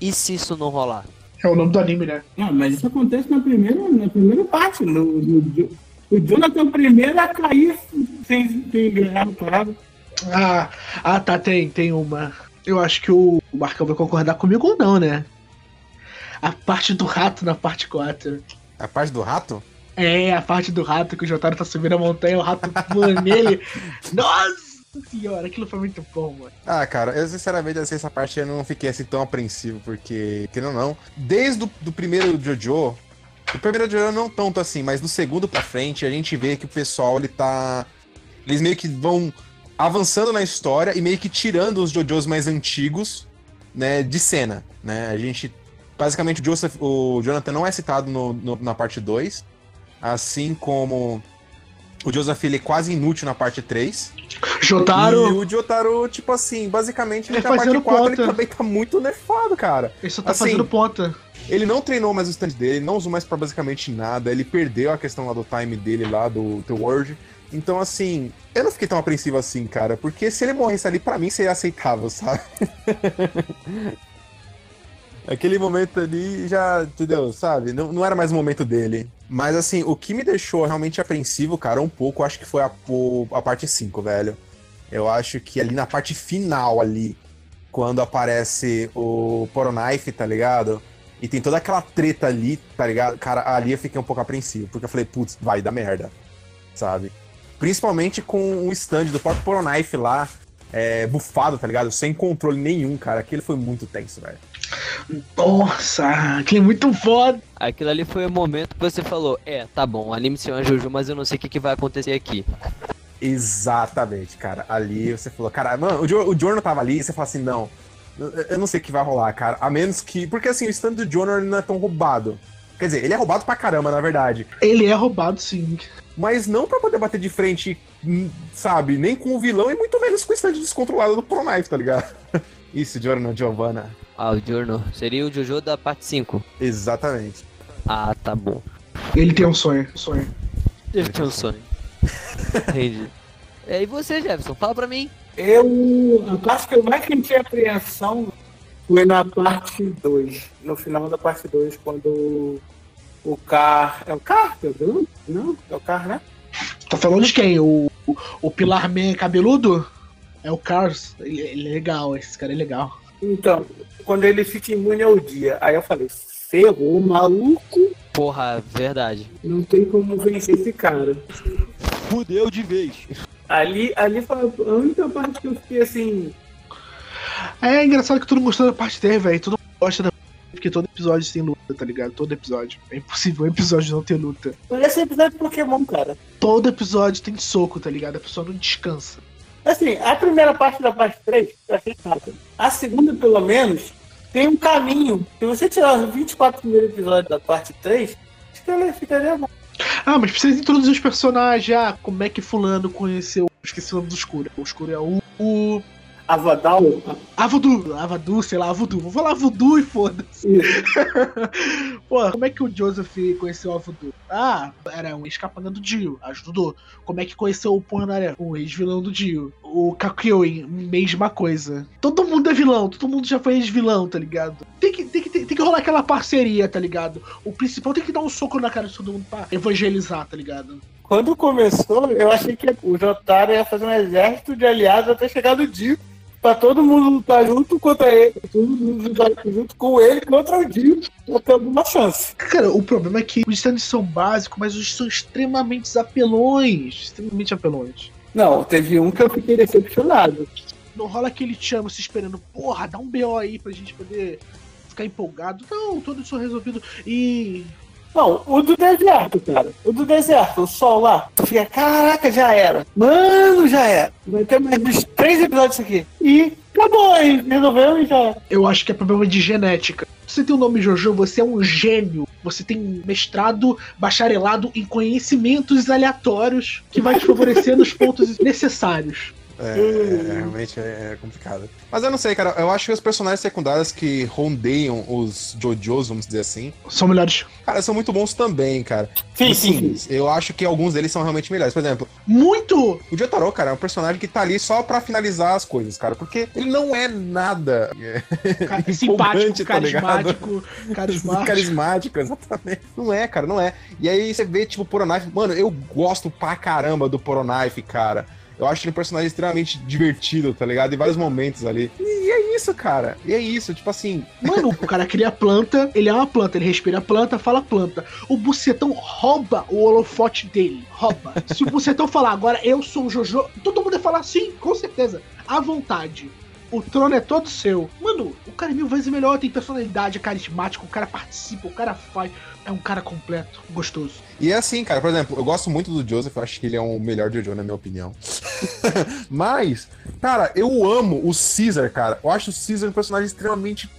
e se isso não rolar? É o nome do anime, né? Não, mas isso acontece na primeira, na primeira parte. No, no, o Jonathan primeiro a cair sem, sem ganhar, claro. Ah, ah, tá, tem, tem uma. Eu acho que o Marcão vai concordar comigo ou não, né? A parte do rato na parte 4. A parte do rato? É, a parte do rato que o Jotaro tá subindo a montanha, o rato pula nele. <laughs> Nossa! senhora, aquilo foi muito bom, mano. Ah, cara, eu sinceramente, assim, essa parte eu não fiquei assim tão apreensivo, porque, que não, não. Desde o do primeiro Jojo, o primeiro Jojo não tanto assim, mas do segundo pra frente, a gente vê que o pessoal, ele tá. Eles meio que vão avançando na história e meio que tirando os Jojos mais antigos, né, de cena, né? A gente. Basicamente, o, Joseph, o Jonathan não é citado no, no, na parte 2, assim como o Joseph ele é quase inútil na parte 3. Jotaro. E o Jotaro, tipo assim, basicamente ele na parte 4 ponta. ele também tá muito nerfado, cara. Ele só tá assim, fazendo ponta. Ele não treinou mais o stand dele, não usou mais pra basicamente nada, ele perdeu a questão lá do time dele lá, do The World. Então, assim, eu não fiquei tão apreensivo assim, cara, porque se ele morresse ali, pra mim seria aceitável, sabe? <laughs> Aquele momento ali já, entendeu? Sabe? Não, não era mais o momento dele. Mas assim, o que me deixou realmente apreensivo, cara, um pouco, acho que foi a, a parte 5, velho. Eu acho que ali na parte final ali, quando aparece o Poroknife, tá ligado? E tem toda aquela treta ali, tá ligado? Cara, ali eu fiquei um pouco apreensivo, porque eu falei, putz, vai dar merda, sabe? Principalmente com o stand do próprio Poroknife lá, é, bufado, tá ligado? Sem controle nenhum, cara. Aquilo foi muito tenso, velho. Nossa, aquilo é muito foda. Aquilo ali foi o momento que você falou: É, tá bom, o anime se chama Jojo, mas eu não sei o que, que vai acontecer aqui. Exatamente, cara. Ali você falou, cara, mano, o, jo o Jorno tava ali e você fala assim: Não, eu não sei o que vai rolar, cara. A menos que. Porque assim, o stand do Jorno não é tão roubado. Quer dizer, ele é roubado pra caramba, na verdade. Ele é roubado, sim. Mas não pra poder bater de frente, hum, sabe? Nem com o vilão e muito menos com o stand descontrolado do Pro Knife, tá ligado? <laughs> Isso, Giorno Giovanna. Ah, o Giorno. Seria o Jojo da parte 5. Exatamente. Ah, tá bom. Ele tem um sonho. Um sonho. Ele tem um sonho. Entendi. E você, Jefferson? Fala pra mim. Eu. A parte que eu mais senti apreensão foi na parte 2. No final da parte 2, quando o Car. É o Car? Não? É o Car, né? Tá falando de quem? O, o, o Pilar Man cabeludo? É o Cars. Ele, ele, é legal, esse cara é legal. Então, quando ele fica imune ao dia, aí eu falei, ferrou, maluco. Porra, verdade. Não tem como vencer esse cara. Fudeu de vez. Ali, ali foi a única parte que eu fiquei assim. É engraçado que tu não gostou da parte dele, velho. Tu não gosta da porque todo episódio tem luta, tá ligado? Todo episódio. É impossível um episódio não ter luta. Esse episódio de Pokémon, cara. Todo episódio tem soco, tá ligado? A pessoa não descansa. Assim, a primeira parte da parte 3 eu achei rápida. A segunda, pelo menos, tem um caminho. Se você tirar os 24 primeiros episódios da parte 3, acho que ela ficaria bom. Ah, mas precisa introduzir os personagens. Ah, como é que fulano conheceu. Esqueci o nome do escuro. O escuro é o. Avadal? Avadu, Avadu, sei lá, Avudu. Vou falar Avudu e foda-se. <laughs> Pô, como é que o Joseph conheceu o Avudu? Ah, era um ex-capanga do Dio, ajudou. Como é que conheceu o Pornaré? O ex-vilão do Dio. O Kakyoin, mesma coisa. Todo mundo é vilão, todo mundo já foi ex-vilão, tá ligado? Tem que, tem, que, tem, tem que rolar aquela parceria, tá ligado? O principal tem que dar um soco na cara de todo mundo pra evangelizar, tá ligado? Quando começou, eu achei que o Jotaro ia fazer um exército de aliados até chegar do Dio pra todo mundo lutar junto contra ele, todo mundo lutar junto com ele contra o Dio, pra ter alguma chance. Cara, o problema é que os stands são básicos, mas os são extremamente apelões. Extremamente apelões. Não, teve um que eu fiquei decepcionado. Não rola aquele chama se esperando, porra, dá um BO aí pra gente poder ficar empolgado. Não, tudo isso resolvido. E Não, o do deserto, cara. O do deserto, o sol lá. Tu fica, caraca, já era. Mano, já era. Vai ter mais três episódios aqui. E acabou aí. Resolveu e já era. Eu acho que é problema de genética. Você tem o nome Jojo, você é um gênio. Você tem mestrado, bacharelado em conhecimentos aleatórios que vai te favorecer nos pontos <laughs> necessários. É, é, realmente é, é complicado. Mas eu não sei, cara. Eu acho que os personagens secundários que rondeiam os JoJo's, vamos dizer assim, São melhores. cara, são muito bons também, cara. Sim, Assim, sim, Eu acho que alguns deles são realmente melhores. Por exemplo, Muito! o Jotaro, cara, é um personagem que tá ali só pra finalizar as coisas, cara. Porque ele não é nada. <laughs> Empolgante, Simpático, tá carismático, carismático. <laughs> Carismático, exatamente. Não é, cara, não é. E aí você vê, tipo, o Poronife. Mano, eu gosto pra caramba do Poronife, cara. Eu acho ele um personagem extremamente divertido, tá ligado? Em vários momentos ali. E é isso, cara. E é isso, tipo assim. Mano, o cara cria planta, ele é uma planta, ele respira planta, fala planta. O bucetão rouba o holofote dele. Rouba. Se o bucetão falar agora eu sou o Jojo, todo mundo vai falar sim, com certeza. À vontade. O trono é todo seu. Mano, o cara é mil vezes melhor, tem personalidade, é carismático, o cara participa, o cara faz. É um cara completo, gostoso. E é assim, cara, por exemplo, eu gosto muito do Joseph, eu acho que ele é o melhor Jojo, na minha opinião. <laughs> Mas, cara, eu amo o Caesar, cara. Eu acho o Caesar um personagem extremamente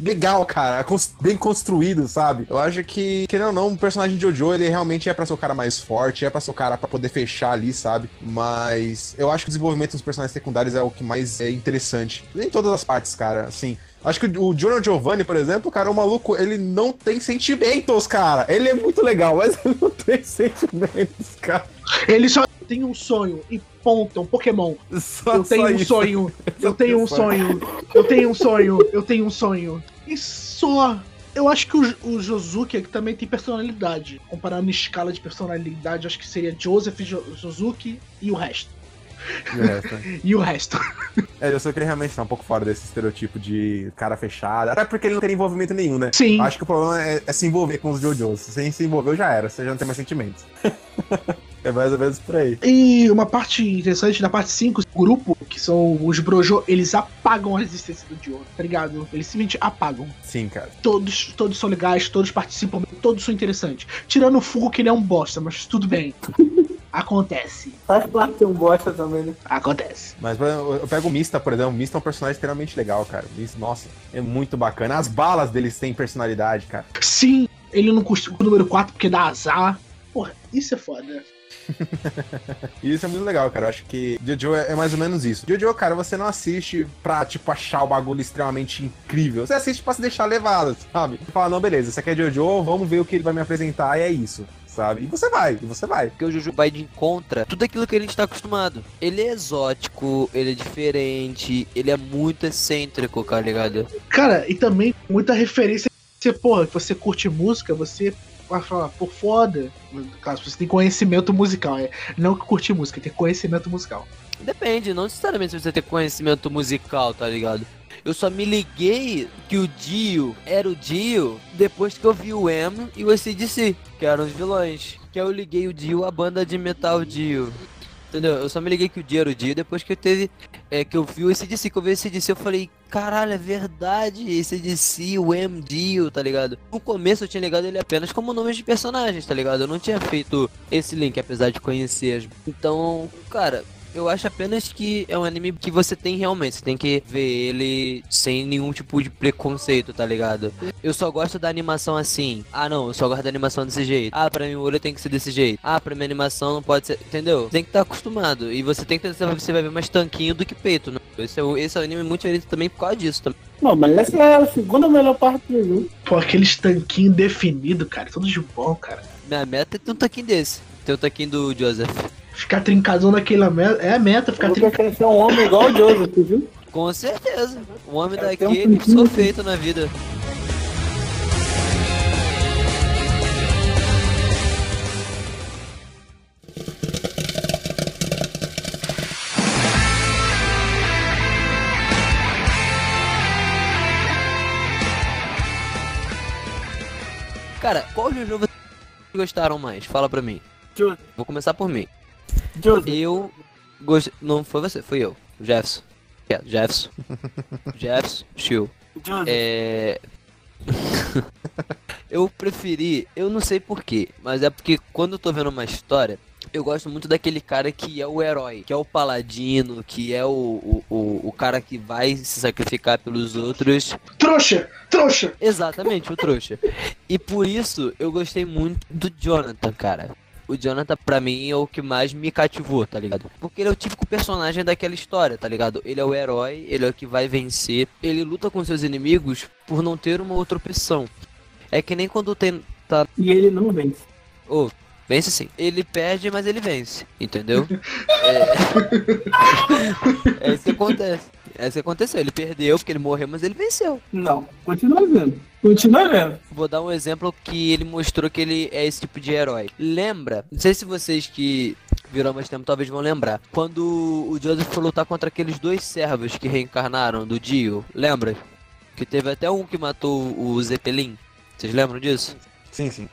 legal, cara. Bem construído, sabe? Eu acho que, querendo ou não, um personagem de Jojo, ele realmente é pra ser o cara mais forte, é pra ser o cara pra poder fechar ali, sabe? Mas eu acho que o desenvolvimento dos personagens secundários é o que mais é interessante. Em todas as partes, cara, assim. Acho que o Giorno Giovanni, por exemplo, cara, o maluco, ele não tem sentimentos, cara. Ele é muito legal, mas ele não tem sentimentos, cara. Ele só tem um sonho e ponto, é um Pokémon. Só, Eu tenho um isso. sonho, <laughs> eu tenho um sonho, eu tenho um sonho, eu tenho um sonho. E só. Eu acho que o, o Josuke é também tem personalidade. Comparando em escala de personalidade, acho que seria Joseph Jo- Josuke e o resto. É, <laughs> E o resto. É, eu só queria realmente estar um pouco fora desse estereotipo de cara fechado. Até porque ele não tem envolvimento nenhum, né? Sim. Acho que o problema é, é se envolver com os JoJo's. Sem se envolver, já era. Você já não tem mais sentimentos. <laughs> é mais ou menos por aí. E uma parte interessante da parte 5, o grupo, que são os Brojo, eles apagam a existência do Dio, tá ligado? Eles simplesmente apagam. Sim, cara. Todos, todos são legais, todos participam, todos são interessantes. Tirando o Fugo, que ele é um bosta, mas tudo bem. <laughs> Acontece. Faz parte de um bosta também, né? Acontece. Mas eu pego o Mista, por exemplo. O Mista é um personagem extremamente legal, cara. O Mista, nossa, é muito bacana. As balas deles têm personalidade, cara. Sim, ele não custa o número 4 porque dá azar. Porra, isso é foda. E <laughs> isso é muito legal, cara. Eu acho que Jojo é é mais ou menos isso. Jojo, cara, você não assiste pra, tipo, achar o bagulho extremamente incrível. Você assiste pra se deixar levado, sabe? Fala, não, beleza, isso aqui é Jojo, vamos ver o que ele vai me apresentar, e é isso, sabe? E você vai, e você vai. Porque o Juju vai de contra tudo aquilo que a gente tá acostumado. Ele é exótico, ele é diferente, ele é muito excêntrico, tá ligado? Cara, e também muita referência. Você, porra, que você curte música, você vai falar, pô, foda. No caso, você tem conhecimento musical. É, não que curtir música, tem conhecimento musical. Depende, não necessariamente se você ter conhecimento musical, tá ligado? Eu só me liguei que o Dio era o Dio depois que eu vi o Emo e o ACDC, que eram os vilões. Que eu liguei o Dio à banda de metal Dio. Entendeu? Eu só me liguei que o Dio era o Dio depois que eu teve. É, que eu vi o ACDC, que eu vi o ACDC, eu falei, caralho, é verdade, ACDC, o M Dio, tá ligado? No começo eu tinha ligado ele apenas como nomes de personagens, tá ligado? Eu não tinha feito esse link, apesar de conhecer. Então, cara, eu acho apenas que é um anime que você tem realmente, você tem que ver ele sem nenhum tipo de preconceito, tá ligado? Eu só gosto da animação assim. Ah, não, eu só gosto da animação desse jeito. Ah, pra mim o olho tem que ser desse jeito. Ah, pra mim a animação não pode ser. Entendeu? Tem que estar acostumado. E você tem que vai- você vai ver mais tanquinho do que peito, né? Esse é, o- esse é um anime muito diferente também por causa disso também. Não, mas essa é a segunda melhor parte do jogo. Pô, aqueles tanquinhos definidos, cara, tudo de bom, cara. Minha meta é ter um tanquinho desse. Ter um tanquinho do Joseph. Ficar trincadão naquela meta. É a meta, ficar trincadão. quero ser um homem igual o Joseph, viu? Com certeza. O homem É, tem um sou feito na vida. Cara, qual Jojo vocês gostaram mais? Fala pra mim. Vou começar por mim. Eu gostei. Não foi você, foi eu. Jefferson. É, Jefferson. <laughs> Jefferson, Chill. É. <laughs> Eu preferi, eu não sei porquê, mas é porque quando eu tô vendo uma história, eu gosto muito daquele cara que é o herói, que é o paladino, que é o, o, o, o cara que vai se sacrificar pelos outros. Trouxa! Trouxa! Exatamente, o trouxa. E por isso eu gostei muito do Jonathan, cara. O Jonathan, pra mim, é o que mais me cativou, tá ligado? Porque ele é o típico personagem daquela história, tá ligado? Ele é o herói, ele é o que vai vencer. Ele luta com seus inimigos por não ter uma outra opção. É que nem quando tem. Tá. E ele não vence. Ô, vence sim. Ele perde, mas ele vence. Entendeu? <laughs> é... <laughs> é isso que acontece. É isso que aconteceu. Ele perdeu porque ele morreu, mas ele venceu. Não, continua vendo. Continua vendo. Vou dar um exemplo que ele mostrou que ele é esse tipo de herói. Lembra? Não sei se vocês que viram mais tempo talvez vão lembrar. Quando o Joseph foi lutar contra aqueles dois servos que reencarnaram do Dio. Lembra? Que teve até um que matou o Zeppelin. Vocês lembram disso? Sim, sim.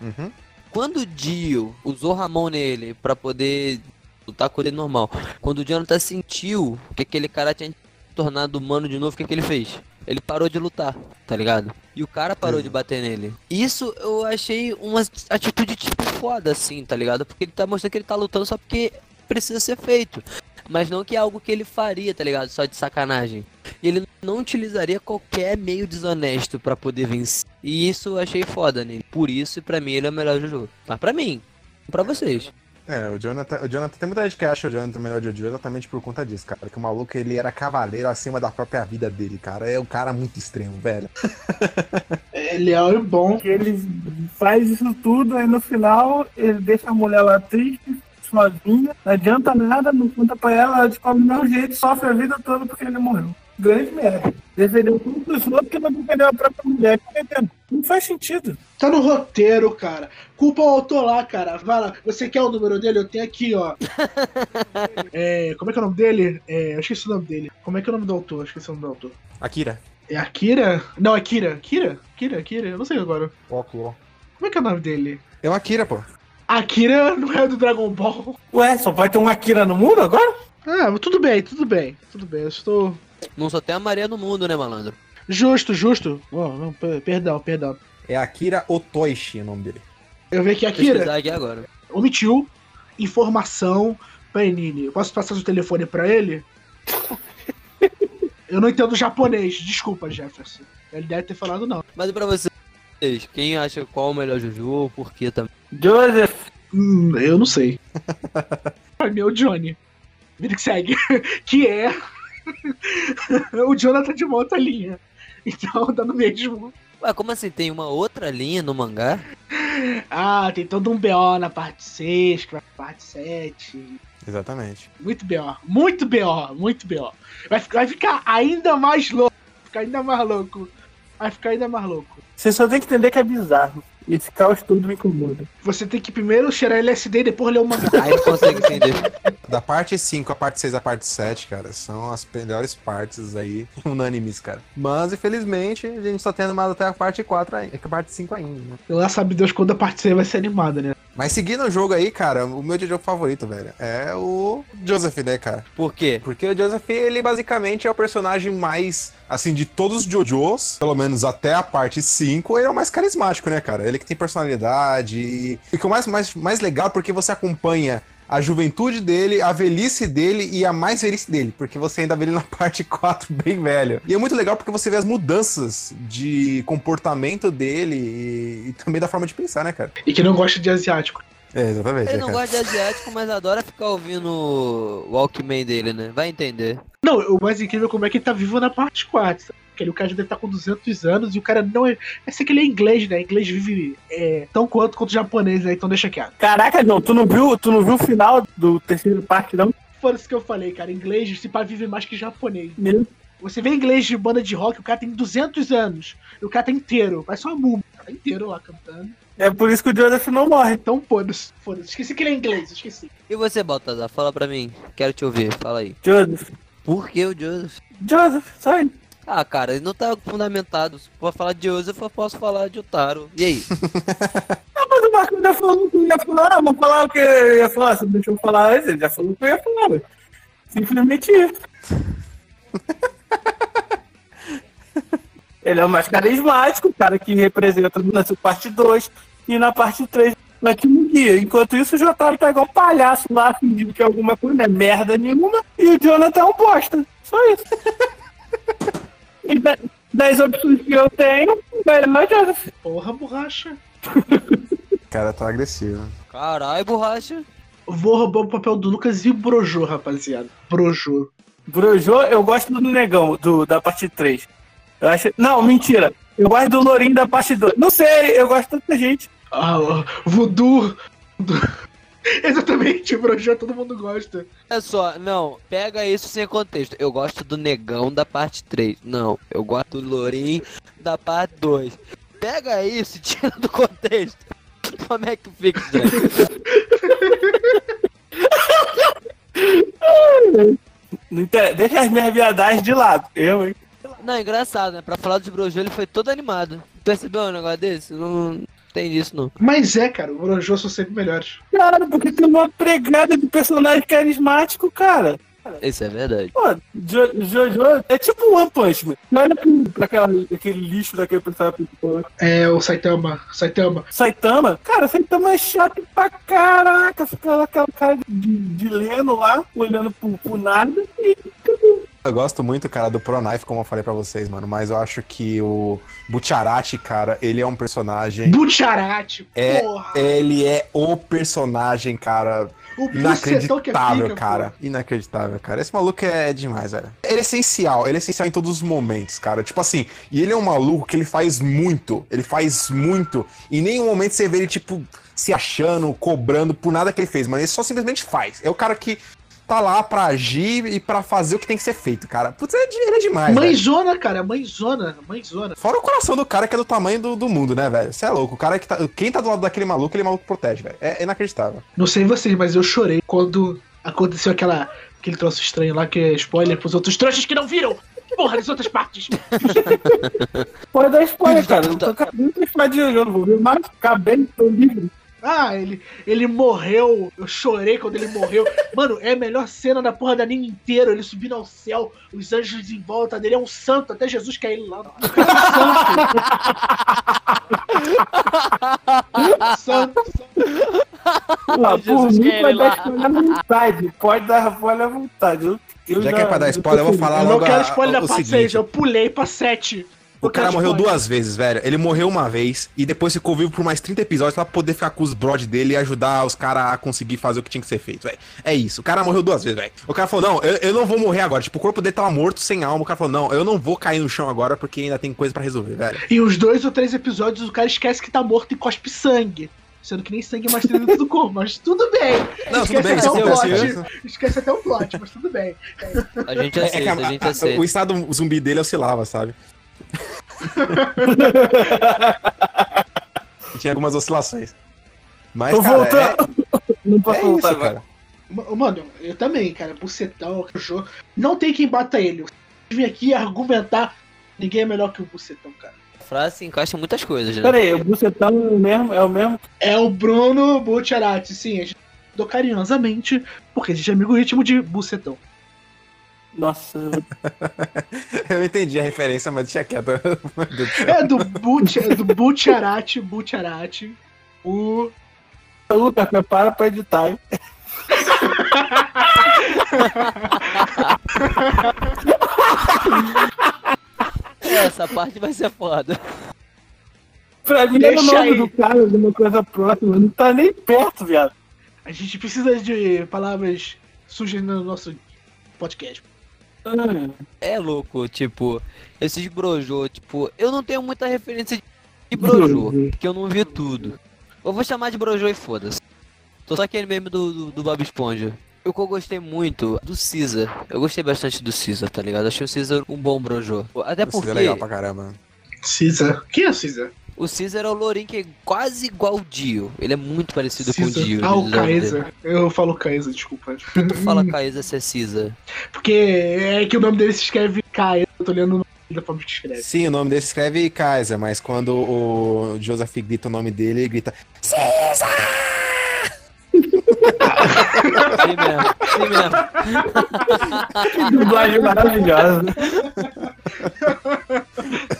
Uhum. Quando o Dio usou Ramon nele pra poder lutar com ele normal, quando o Jonathan sentiu que aquele cara tinha tornado humano de novo, o que, que ele fez? Ele parou de lutar, tá ligado? E o cara parou Uhum. de bater nele. Isso eu achei uma atitude tipo foda, assim, tá ligado? Porque ele tá mostrando que ele tá lutando só porque precisa ser feito. Mas não que é algo que ele faria, tá ligado? Só de sacanagem. E ele não utilizaria qualquer meio desonesto pra poder vencer. E isso eu achei foda nele. Por isso, pra mim, ele é o melhor Jojo. Mas pra mim, pra vocês. É, o Jonathan, o Jonathan tem muita gente que acha o Jonathan o melhor de Jojo exatamente por conta disso, cara. Que o maluco ele era cavaleiro acima da própria vida dele, cara. É um cara muito extremo, velho. <laughs> Ele é o bom. Que ele faz isso tudo, aí no final ele deixa a mulher lá triste, sozinha, não adianta nada, não conta pra ela, ela descobre do mesmo jeito, sofre a vida toda porque ele morreu. Grande merda. Defendeu tudo dos outros que não defendeu a própria mulher. Tá? Não faz sentido. Tá no roteiro, cara. Culpa o autor lá, cara. Vai lá. Você quer o número dele? Eu tenho aqui, ó. <laughs> É, como é que é o nome dele? É, eu esqueci o nome dele. Como é que é o nome do autor? Eu esqueci o nome do autor. Akira. É Akira? Não, é Kira. Kira? Kira? Kira? Eu não sei agora. Ó. Como é que é o nome dele? É o Akira, pô. Akira não é do Dragon Ball. Ué, só vai ter um Akira no mundo agora? Ah, mas tudo bem, tudo bem. Tudo bem, eu estou. Não só tem a Maria no mundo, né, malandro? Justo, justo. Oh, não, per- perdão, perdão. É Akira Otoishi o nome dele. Eu vi que Vou Akira aqui agora. omitiu informação Panini. Eu posso passar o telefone pra ele? <laughs> Eu não entendo japonês, desculpa, Jefferson. Ele deve ter falado não. Mas e pra vocês? Quem acha qual o melhor Jojo? Por quê também? Joseph. Hum, eu não sei. pra mim é o Johnny. Vida que segue. <laughs> que é. <laughs> o Jonathan de uma outra linha. Então dá no mesmo. Ué, como assim? Tem uma outra linha no mangá? Ah, tem todo um BO na parte 6, que vai pra parte 7. Exatamente. Muito BO. Muito BO, muito BO. Vai, vai ficar ainda mais louco. Vai ficar ainda mais louco. Vai ficar ainda mais louco. Você só tem que entender que é bizarro. Esse caos tudo me incomoda. Você tem que primeiro cheirar LSD e depois ler o mangá. Aí não consegue entender. Da parte 5 a parte 6 a parte 7, cara, são as melhores partes aí, <laughs> unânimes, cara. Mas, infelizmente, a gente só tem animado até a parte 4 ainda, a parte 5 ainda, né? Lá sabe Deus quando a parte 6 vai ser animada, né? Mas seguindo o jogo aí, cara, o meu jogo favorito, velho, é o Joseph, né, cara? Por quê? Porque o Joseph, ele basicamente é o personagem mais, assim, de todos os JoJos, pelo menos até a parte 5, ele é o mais carismático, né, cara? Ele que tem personalidade. E é o mais, mais, mais legal é porque você acompanha a juventude dele, a velhice dele e a mais velhice dele, porque você ainda vê ele na <laughs> parte 4 bem velho. E é muito legal porque você vê as mudanças de comportamento dele e, e também da forma de pensar, né, cara? E que não gosta de asiático. É, exatamente. Ele né, não cara? gosta de asiático, mas adora ficar ouvindo o Walkman dele, né? Vai entender. Não, o mais incrível é como é que ele tá vivo na parte 4. Ele, o cara já deve estar com 200 anos e o cara não é. É ser que ele é inglês, né? Inglês vive é, tão quanto quanto japonês, né? Então deixa quieto. Caraca, não, tu não viu, tu não viu o final do terceiro parte, não? Foi isso que eu falei, cara. Inglês se pá vive mais que japonês. Meu Você vê inglês de banda de rock, o cara tem 200 anos. E o cara tá inteiro. Vai só múmia. Cara tá inteiro lá cantando. É por isso que o Joseph não morre. Então, foda-se. Foda-se. Esqueci que ele é inglês, esqueci. E você, Baltazar? Fala pra mim. Quero te ouvir. Fala aí. Joseph. Por que o Joseph? Joseph, sai. Ah, cara, ele não tá fundamentado. Se for falar de Joseph, eu posso falar de Otaro. E aí? <laughs> Ah, mas o Marcos já falou que eu ia falar, vamos falar o que eu ia falar. Você deixou eu falar antes, ele já falou o que eu ia falar. Simplesmente isso. <laughs> Ele é o mais carismático, o cara que representa na parte 2 e na parte 3 na Timo Guia. Enquanto isso, o Jotaro tá igual um palhaço lá, fingindo que é alguma coisa, não é merda nenhuma, e o Jonathan é um bosta. Só isso. <laughs> e da- das opções que eu tenho, o melhor o. Porra, borracha. Cara, tá agressivo. Caralho, borracha. Vou roubar o papel do Lucas e Brojo, rapaziada. Brojo. Brojo, eu gosto do Negão, do, da parte 3. Eu acho... Não, mentira. Eu gosto do Lourinho da parte 2. Não sei, eu gosto de tanta gente. Ah, voodoo. <laughs> Exatamente, Brojo todo mundo gosta. Olha só, não, pega isso sem contexto. Eu gosto do negão da parte 3. Não, eu gosto do Lourinho da parte 2. Pega isso e <laughs> tira do contexto. Como é que fica, <laughs> inter- Deixa as minhas viadagens de lado. Eu, hein? Não, é engraçado, né? Pra falar dos Brojo, ele foi todo animado. Percebeu um negócio desse? Não tem disso, não. Mas é, cara, o Brojo são sempre melhores. Cara, porque tem uma pregada de personagem carismático, cara. Isso é verdade. Pô, Jo- Jojo é tipo um One Punch Man. Não olha pra aquele lixo daquele personagem principal. né? É, o Saitama. Saitama. Saitama, cara, Saitama é chato pra caraca. Fica lá aquela cara de, de leno lá, olhando pro, pro nada. E Eu gosto muito, cara, do Pronaife, como eu falei pra vocês, mano. Mas eu acho que o Butcharati, cara, ele é um personagem. Butcharati. É, Porra. Ele é o personagem, cara, o é inacreditável, pica, cara. Inacreditável, cara. Esse maluco é demais, velho. Ele é essencial, ele é essencial em todos os momentos, cara. Tipo assim, e ele é um maluco que ele faz muito, ele faz muito. E em nenhum momento você vê ele, tipo, se achando, cobrando por nada que ele fez, mas ele só simplesmente faz. É o cara que tá lá pra agir e pra fazer o que tem que ser feito, cara. Putz, ele é, ele é demais, velho. Mãezona, cara, mãezona, mãezona. Fora o coração do cara que é do tamanho do, do mundo, né, velho? Você é louco. O cara que tá. Quem tá do lado daquele maluco, ele maluco protege, velho. É inacreditável. Não sei vocês, mas eu chorei quando aconteceu aquela, aquele troço estranho lá que é spoiler pros outros trouxas que não viram. Porra, das outras partes. <laughs> pode dar spoiler, cara. Não tô acabando de vou ver mais. Acabei, tô livre. Ah, ele, ele morreu. Eu chorei quando ele morreu. Mano, é a melhor cena da porra da anime inteiro. Ele subindo ao céu, os anjos em volta dele. É um santo, até Jesus quer ele lá. O cara é um santo. santo. Ah, por Jesus mim, quer pode ele dar lá. spoiler à vontade. Pode dar spoiler à vontade. Eu, eu Já que é pra dar spoiler, eu vou falar Eu não logo quero a- spoiler o da parte seguinte. 6, eu pulei pra 7. O cara morreu duas vezes, velho. Ele morreu uma vez e depois ficou vivo por mais 30 episódios pra poder ficar com os brod dele e ajudar os caras a conseguir fazer o que tinha que ser feito, velho. É isso. O cara morreu duas vezes, velho. O cara falou: Não, eu, eu não vou morrer agora. Tipo, o corpo dele tava morto, sem alma. O cara falou: Não, eu não vou cair no chão agora porque ainda tem coisa pra resolver, velho. E os dois ou três episódios o cara esquece que tá morto e cospe sangue. Sendo que nem sangue mais tem dentro do corpo, mas tudo bem. Não, tudo esquece bem, até isso o acontece. plot. Esquece até o plot, mas tudo bem. A gente É, é aceita, que a- a gente aceita. o estado zumbi dele oscilava, sabe? <laughs> Tinha algumas oscilações. Mas, Tô cara, voltando. Não é, posso é voltar isso, agora. cara. Ma- Mano, eu também, cara. Bucetão, cachorro. Não tem quem bata ele. Eu vim aqui argumentar. Ninguém é melhor que o Bucetão, cara. A frase se encaixa em muitas coisas, né? Pera aí, o Bucetão é o mesmo, é o mesmo. É o Bruno Butcherati, sim. A gente carinhosamente, porque a gente é amigo íntimo de Bucetão. Nossa, <laughs> Eu entendi a referência, mas deixa quieto. <laughs> Deus do céu. É do Butcherati. O. Lucas, prepara pra editar. hein? <laughs> Essa parte vai ser foda. Pra mim era o Deixa nome aí. do cara de uma coisa próxima. Não tá nem perto, viado. A gente precisa de palavras sujas no nosso podcast. Ah, É louco, tipo, esses brojo, tipo, eu não tenho muita referência de brojo, porque eu não vi tudo. Eu vou chamar de brojo e foda-se. Tô só aquele meme do, do, do Bob Esponja. O que eu gostei muito do Caesar. Eu gostei bastante do Caesar, tá ligado? Achei o Caesar um bom brojo. Até Isso porque é legal pra caramba. Caesar. Quem é Caesar? O Caesar é o Lourinho que é quase igual o Dio. Ele é muito parecido com o Caesar. Dio. Ah, o. Kaiser. Eu falo Kaiser, desculpa. Por que tu fala Caesar se é Caesar? Porque é que o nome dele se escreve Kaiser. Eu tô olhando o nome da forma que escreve. Sim, o nome dele se escreve Kaiser, mas quando o Joseph grita o nome dele, ele grita César! Sim mesmo, sim mesmo. que dublagem maravilhosa.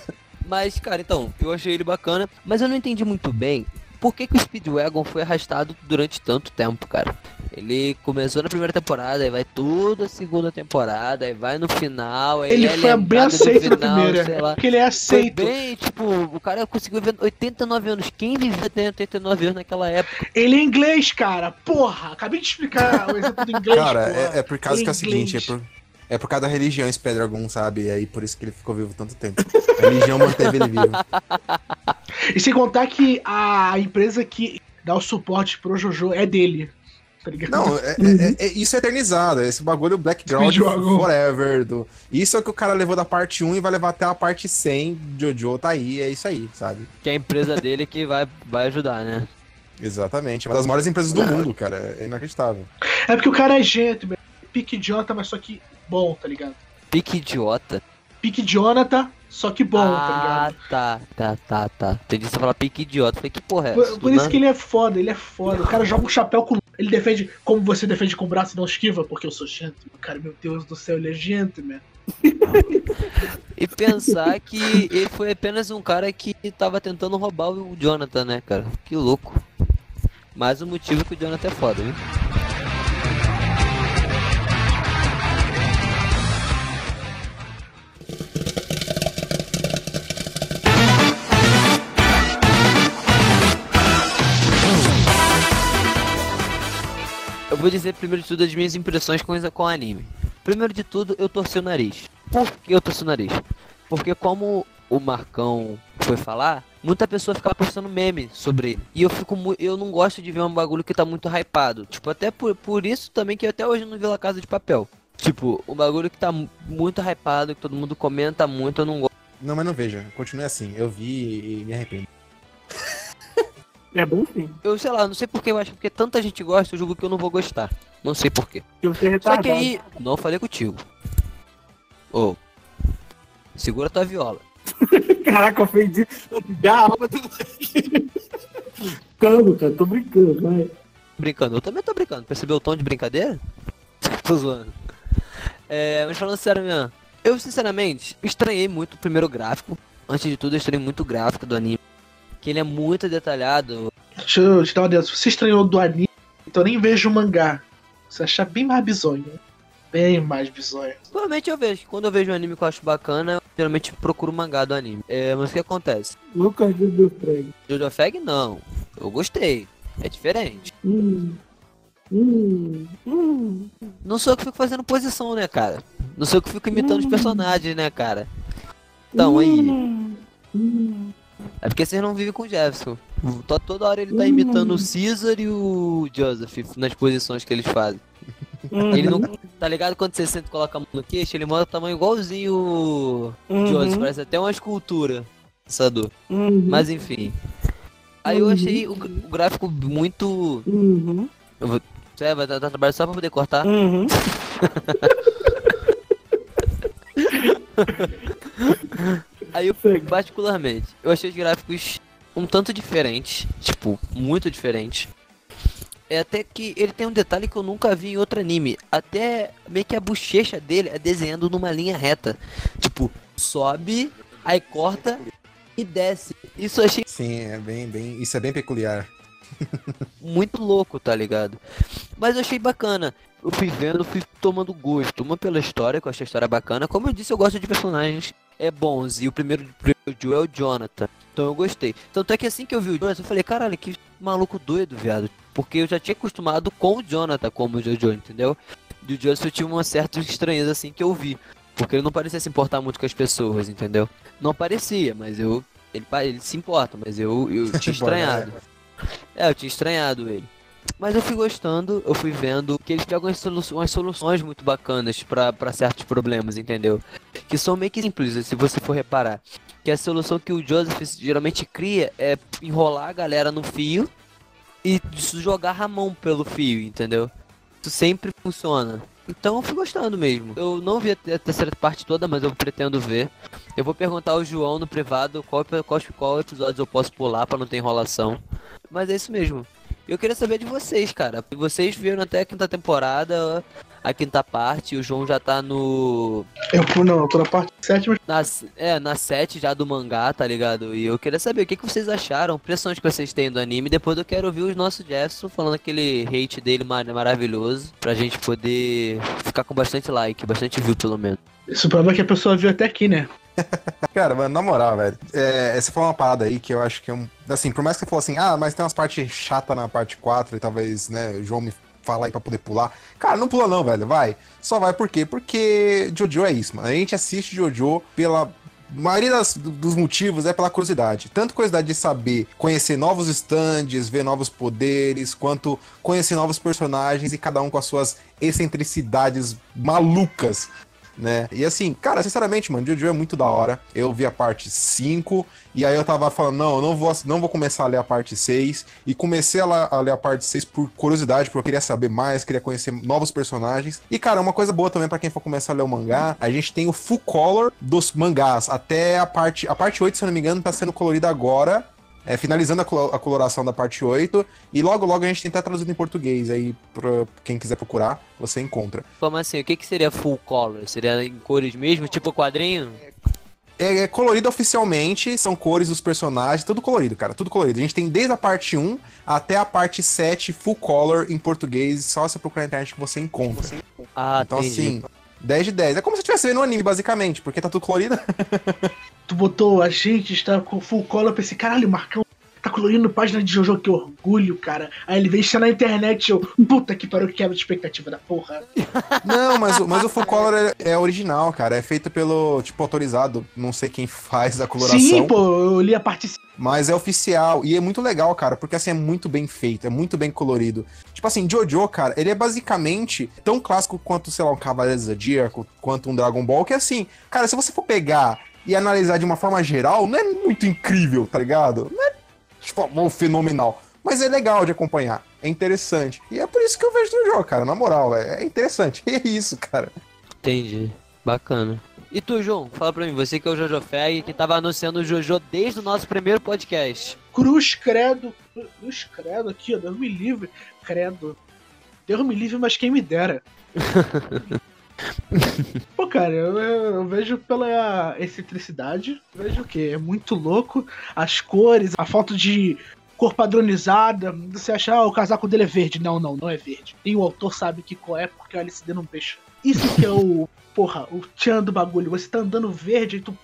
<laughs> Mas, cara, então, eu achei ele bacana, mas eu não entendi muito bem por que, que o Speedwagon foi arrastado durante tanto tempo, cara. Ele começou na primeira temporada, aí vai toda a segunda temporada, aí vai no final, aí Ele é foi bem aceito na final, primeira. sei lá. Porque ele é Foi aceito. bem, tipo, o cara conseguiu viver 89 anos. Quem vivia até 89 anos naquela época? Ele é inglês, cara. Porra, acabei de explicar o exemplo do inglês. Cara, porra. é, é por causa que é o seguinte, é por, é por causa da religião Spedragon, sabe? E aí por isso que ele ficou vivo tanto tempo. A religião manteve ele vivo. E sem contar que a empresa que dá o suporte pro Jojo é dele. Tá ligado? Não, é- é- é- isso é eternizado. Esse bagulho Background <laughs> Speedwagon. Forever. Do... Isso é o que o cara levou da parte 1 e vai levar até a parte 100. Jojo tá aí, é isso aí, sabe? Que é a empresa dele que vai, vai ajudar, né? Exatamente. Uma das maiores empresas do mundo, cara. É inacreditável. É porque o cara é gentleman. Pique idiota, mas só que bom, tá ligado? Pique idiota. Pique Jonathan, só que bom, tá ah, ligado? tá, tá, tá, tá. Entendi você falar pique idiota. Falei, que porra é Por, essa? por isso que ele é foda, ele é foda. O cara joga um chapéu com. Ele defende como você defende com o braço e não esquiva, porque eu sou gentleman. Cara, meu Deus do céu, ele é gentleman. E pensar que ele foi apenas um cara que tava tentando roubar o Jonathan, né, cara? Que louco. Mais um motivo que o Jonathan é foda, viu? Vou dizer primeiro de tudo as minhas impressões com, com o anime. Primeiro de tudo, eu torci o nariz. Por que eu torci o nariz? Porque como o Marcão foi falar, muita pessoa fica postando meme sobre ele. E eu fico eu não gosto de ver um bagulho que tá muito hypado. Tipo, até por, por isso também que até hoje não vi La Casa de Papel. Tipo, um bagulho que tá mu- muito hypado, que todo mundo comenta muito, eu não gosto. Não, mas não veja. Continue assim. Eu vi e me arrependo. <laughs> É bom sim. Eu sei lá, não sei porque eu acho que porque tanta gente gosta, eu julgo que eu não vou gostar. Não sei porquê. Só que aí, não falei contigo. Ô, segura tua viola. <laughs> Caraca, ofendi a alma do <laughs> Brincando, cara, tô brincando, vai. Brincando, eu também tô brincando. Percebeu o tom de brincadeira? <laughs> tô zoando. É, mas falando sério mesmo, eu sinceramente estranhei muito o primeiro gráfico. Antes de tudo, eu estranhei muito o gráfico do anime. Que ele é muito detalhado. Deixa eu te dar uma. Se você estranhou do anime, então nem veja o mangá. Você achar bem mais bizonho. Bem mais bizonho. Provavelmente eu vejo. Quando eu vejo um anime que eu acho bacana, eu geralmente procuro o mangá do anime. É, mas o que acontece? Lucas Deus Frank. Jojo Fag, não. Eu gostei. É diferente. Hum. Hum. Hum. Não sou eu que fico fazendo posição, né, cara? Não sou eu que fico imitando os personagens, né, cara? Então, aí. Hum. É porque vocês não vivem com o Jefferson. Tó- Toda hora ele tá imitando o Caesar e o Joseph nas posições que eles fazem. Ele não. Tá ligado quando você senta e coloca a mão no queixo? Ele mostra o tamanho igualzinho o Uhum. Joseph. Parece até uma escultura. Pensador. Uhum. Mas enfim. Aí eu achei o, o gráfico muito. Uhum. Eu vou... Você vai dar trabalho só pra poder cortar? Uhum. <laughs> <laughs> Aí eu, particularmente, eu achei os gráficos um tanto diferentes, tipo, muito diferentes. É até que ele tem um detalhe que eu nunca vi em outro anime. Até meio que a bochecha dele é desenhando numa linha reta. Tipo, sobe, aí corta e desce. Isso eu achei Sim, é bem, bem. Isso é bem peculiar. <laughs> muito louco, tá ligado? Mas eu achei bacana. Eu fui vendo, fui tomando gosto. Uma pela história, que eu achei a história bacana. Como eu disse, eu gosto de personagens é bons. E o primeiro o Joe é o Jonathan. Então eu gostei. Tanto é que assim que eu vi o Jonathan, eu falei, caralho, que maluco doido, viado. Porque eu já tinha acostumado com o Jonathan como o Jojo, entendeu? E o Joseph eu tinha uma certa estranheza assim que eu vi. Porque ele não parecia se importar muito com as pessoas, entendeu? Não parecia, mas eu. Ele, ele se importa, mas eu, eu <laughs> tinha estranhado. É, eu tinha estranhado ele. Mas eu fui gostando, eu fui vendo que eles pegam umas, solu- umas soluções muito bacanas pra certos problemas, entendeu? Que são meio que simples, se você for reparar. Que a solução que o Joseph geralmente cria é enrolar a galera no fio e jogar a mão pelo fio, entendeu? Isso sempre funciona. Então eu fui gostando mesmo. Eu não vi a terceira parte toda, mas eu pretendo ver. Eu vou perguntar ao João no privado qual, qual, qual episódio eu posso pular pra não ter enrolação. Mas é isso mesmo. Eu queria saber de vocês, cara. Vocês viram até a quinta temporada. a quinta parte, o João já tá no. Eu fui, não, eu tô na parte sétima. Na, é, na 7 já do mangá, tá ligado? E eu queria saber o que, que vocês acharam, impressões que vocês têm do anime. Depois eu quero ouvir o nosso Jefferson falando aquele hate dele mar maravilhoso, pra gente poder ficar com bastante like, bastante view pelo menos. Isso prova que a pessoa viu até aqui, né? <laughs> Cara, mano, na moral, velho. É, você falou uma parada aí que eu acho que é um. Assim, por mais que você falou assim, ah, mas tem umas partes chatas na parte 4 e talvez, né, o João me fala aí pra poder pular. Cara, não pula não, velho, vai. Só vai por quê? Porque Jojo é isso, mano. A gente assiste Jojo pela. A maioria das, dos motivos é pela curiosidade. Tanto curiosidade de saber, conhecer novos stands, ver novos poderes, quanto conhecer novos personagens e cada um com as suas excentricidades malucas né? E assim, cara, sinceramente, mano, Jojo é muito da hora. Eu vi a parte 5 e aí eu tava falando, não, eu não vou, não vou começar a ler a parte 6 e comecei a, a ler a parte 6 por curiosidade, porque eu queria saber mais, queria conhecer novos personagens. E cara, uma coisa boa também para quem for começar a ler o mangá, a gente tem o full color dos mangás, até a parte a parte 8, se eu não me engano, tá sendo colorida agora é, finalizando a, a, coloração da parte 8. E logo, logo a gente tem até traduzido em português. Aí, pra quem quiser procurar, você encontra. Como assim? O que, que seria full color? Seria em cores mesmo, tipo quadrinho? É, é, colorido oficialmente, são cores dos personagens, tudo colorido, cara, tudo colorido. A gente tem desde a parte 1 até a parte 7 full color em português, só você procurar na internet que você encontra. Ah, então entendi. assim, 10 de 10. É como se estivesse vendo um anime, basicamente, porque tá tudo colorido. <laughs> tu botou a gente está com full color, eu pensei, caralho, Marcão tá colorindo página de Jojo, que orgulho, cara. Aí ele veio na internet, eu, puta que pariu, quebra de expectativa da porra. <laughs> Não, mas, mas o full color é, é, original, cara. É feito pelo, tipo, autorizado. Não sei quem faz a coloração. Sim, pô, eu li a parte. Mas é oficial. E é muito legal, cara, porque assim é muito bem feito, é muito bem colorido. Tipo assim, Jojo, cara, ele é basicamente tão clássico quanto, sei lá, um Cavaleiro Zodíaco, quanto um Dragon Ball, que assim, cara, se você for pegar e analisar de uma forma geral, não é muito incrível, tá ligado? Não é, tipo, fenomenal. Mas é legal de acompanhar, é interessante. E é por isso que eu vejo no jogo, cara, na moral, é, é interessante. <laughs> E é isso, cara. Entendi. Bacana. E tu, João, fala pra mim, você que é o Jojo Fag, que tava anunciando o Jojo desde o nosso primeiro podcast. Cruz credo. Cruz credo aqui, ó, Deus me livre. Credo. Deus me livre, mas quem me dera. <laughs> Pô, cara, eu, eu, vejo pela excentricidade, vejo o que é muito louco, as cores, a foto de cor padronizada, você achar ah, o casaco dele é verde. Não, não, não é verde. E o autor sabe que qual é, porque o LCD não deixa. Isso que é o, porra, o tchan do bagulho. Você tá andando verde e tu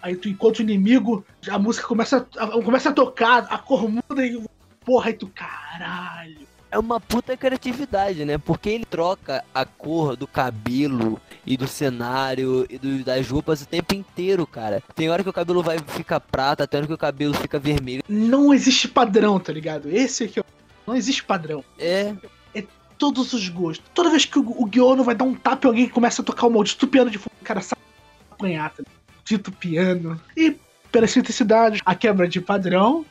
Aí tu encontra o inimigo, a música começa a, começa a tocar, a cor muda e. Porra, aí tu. Caralho é uma puta criatividade, né? Porque ele troca a cor do cabelo e do cenário e do, das roupas o tempo inteiro, cara. Tem hora que o cabelo vai ficar prata, tem hora que o cabelo fica vermelho. Não existe padrão, tá ligado? Esse aqui, não existe padrão. É. Todos os gostos. Toda vez que o, o Guiono vai dar um tapa em alguém que começa a tocar o maldito piano de fundo, cara sabe apanhar, tá? Dito piano. E pela simplicidade, a quebra de padrão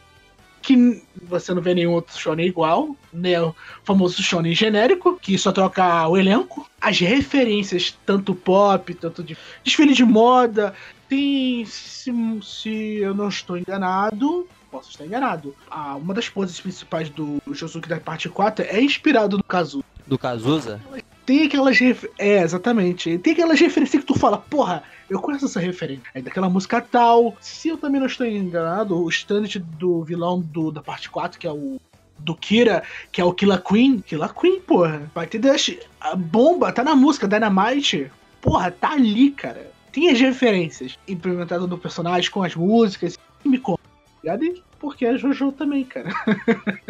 que você não vê nenhum outro shonen igual, né? O famoso shonen genérico, que só troca o elenco. As referências, tanto pop, tanto de desfile de moda, tem, se, se eu não estou enganado, posso estar enganado, ah, uma das poses principais do Josuke da parte 4 é inspirado no Kazuza. Do Kazuza? Tem aquelas refer... É, exatamente. Tem aquelas referências que tu fala, porra, eu conheço essa referência. É daquela música tal. Se eu também não estou enganado, o stand do vilão do, da parte 4, que é o do Kira, que é o Killa Queen. Killa Queen, porra. Vai ter Dash. A bomba tá na música Dynamite. Porra, tá ali, cara. Tem as referências implementadas no personagem com as músicas. Me conta, ligado? Porque é Jojo também, cara.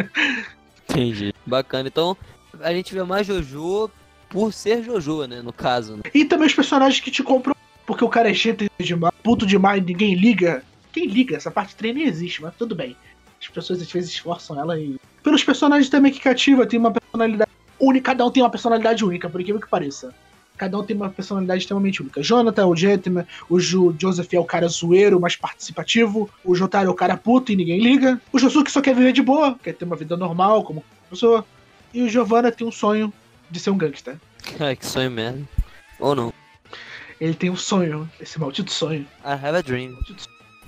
<laughs> Entendi. Bacana. Então, a gente vê mais Jojo por ser Jojo, né? No caso. Né? E também os personagens que te compram porque o cara é cheio demais, puto demais, ninguém liga. Quem liga? Essa parte 3 nem existe, mas tudo bem. As pessoas às vezes esforçam ela e. Pelos personagens também que cativa, tem uma personalidade única, cada um tem uma personalidade única, por incrível que pareça. Cada um tem uma personalidade extremamente única. Jonathan, o Gentleman, o jo Joseph é o cara zoeiro, mais participativo. O Jotaro é o cara puto e ninguém liga. O Josuke só quer viver de boa, quer ter uma vida normal, como pessoa. E o Giovanna tem um sonho de ser um gangster. <laughs> Ai, que sonho merda. Ou não. Ele tem um sonho, esse maldito sonho. I have a dream.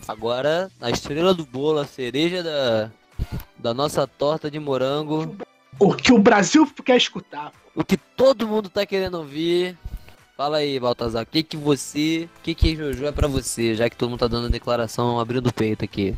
Agora, a estrela do bolo, a cereja da, da nossa torta de morango. O que o Brasil quer escutar. O que todo mundo tá querendo ouvir. Fala aí, Baltazar, o que que você, o que que Jojo é pra você, já que todo mundo tá dando declaração abrindo o peito aqui.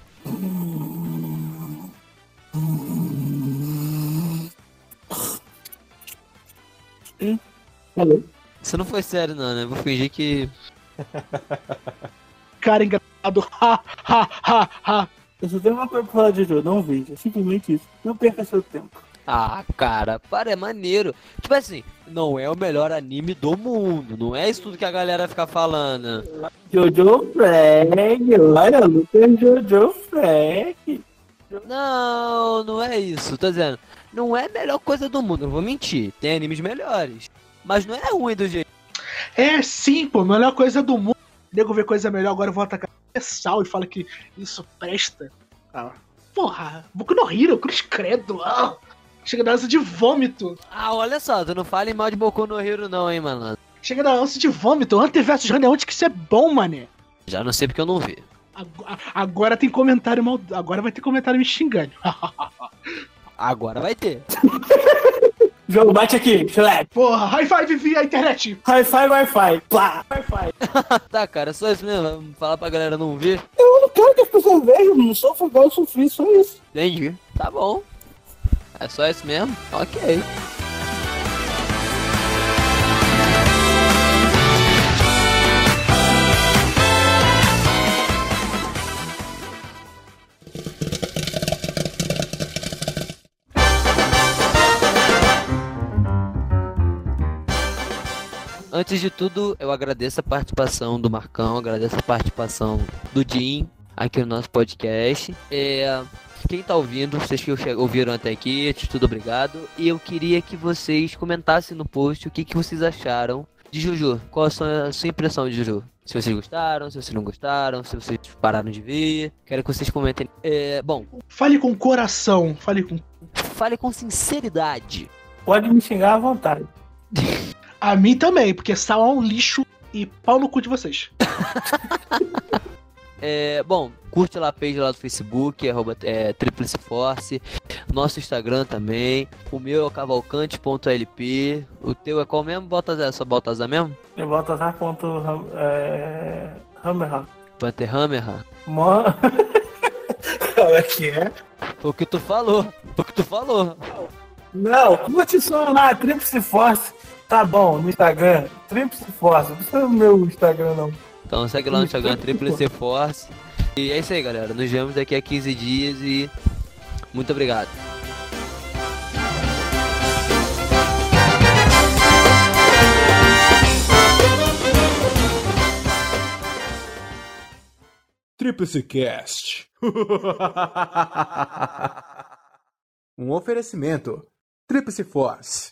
Isso não foi sério não, né? Vou fingir que <laughs> Cara engraçado. Ha, ha, ha, ha. Eu só tenho uma coisa pra falar de Jojo, não veja. Simplesmente isso. Não perca seu tempo. Ah, cara, para, é maneiro. Tipo assim, não é o melhor anime do mundo. Não é isso tudo que a galera fica falando. Jojo Frag, olha, Lucas Jojo Frag. Não, não é isso. Tô dizendo, não é a melhor coisa do mundo. Não vou mentir. Tem animes melhores. Mas não é ruim do jeito. É sim, pô, melhor coisa do mundo. O nego vê coisa melhor, agora eu vou atacar sal e fala que isso presta. Ah, porra, Boku no Hero, cruz credo. Ah, chega da ânsia de vômito. Ah, olha só, tu não fale mal de Boku no Hero não, hein, mano. Chega da ânsia de vômito. Hunter vs Hunter, onde que isso é bom, mané? Já não sei porque eu não vi. Agora, agora tem comentário mal. Agora vai ter comentário me xingando. <laughs> Agora vai ter. <laughs> Jogo, bate aqui, Slap. Porra, high five via internet. Hi-Fi, Wi-Fi. Plá, Wi-Fi. <laughs> tá, cara, só isso mesmo. Vamos Falar pra galera não ver. Eu não quero que as pessoas vejam, não sofro igual eu sofri, só isso. Entendi. Tá bom. É só isso mesmo? Ok. Antes de tudo, eu agradeço a participação do Marcão, agradeço a participação do Jim aqui no nosso podcast. É, quem tá ouvindo, vocês que ouviram até aqui, tudo obrigado. E eu queria que vocês comentassem no post o que, que vocês acharam de Juju. Qual a sua, a sua impressão de Juju? Se vocês gostaram, se vocês não gostaram, se vocês pararam de ver. Quero que vocês comentem. É, bom, Fale com coração. Fale com. fale com sinceridade. Pode me xingar à vontade. <laughs> A mim também, porque sal é um lixo e pau no cu de vocês. <laughs> É, bom, curte lá a page lá do Facebook, arroba é, Tríplice Force. Nosso Instagram também. O meu é cavalcante.lp. O teu é qual mesmo? Baltazar? É só Baltazar mesmo? Eu a ponto. É. Hammer. Panterhammer? Mó. <laughs> Como é que é? Foi o que tu falou. O que tu falou. Não, curte só lá, Tríplice Force. Tá bom, no Instagram, Tríplice Force. Não precisa do meu Instagram, não. Então segue lá no Instagram Tríplice Force. E é isso aí, galera. Nos vemos daqui a 15 dias e muito obrigado. Tríplice Cast. <laughs> um oferecimento. Tríplice Force.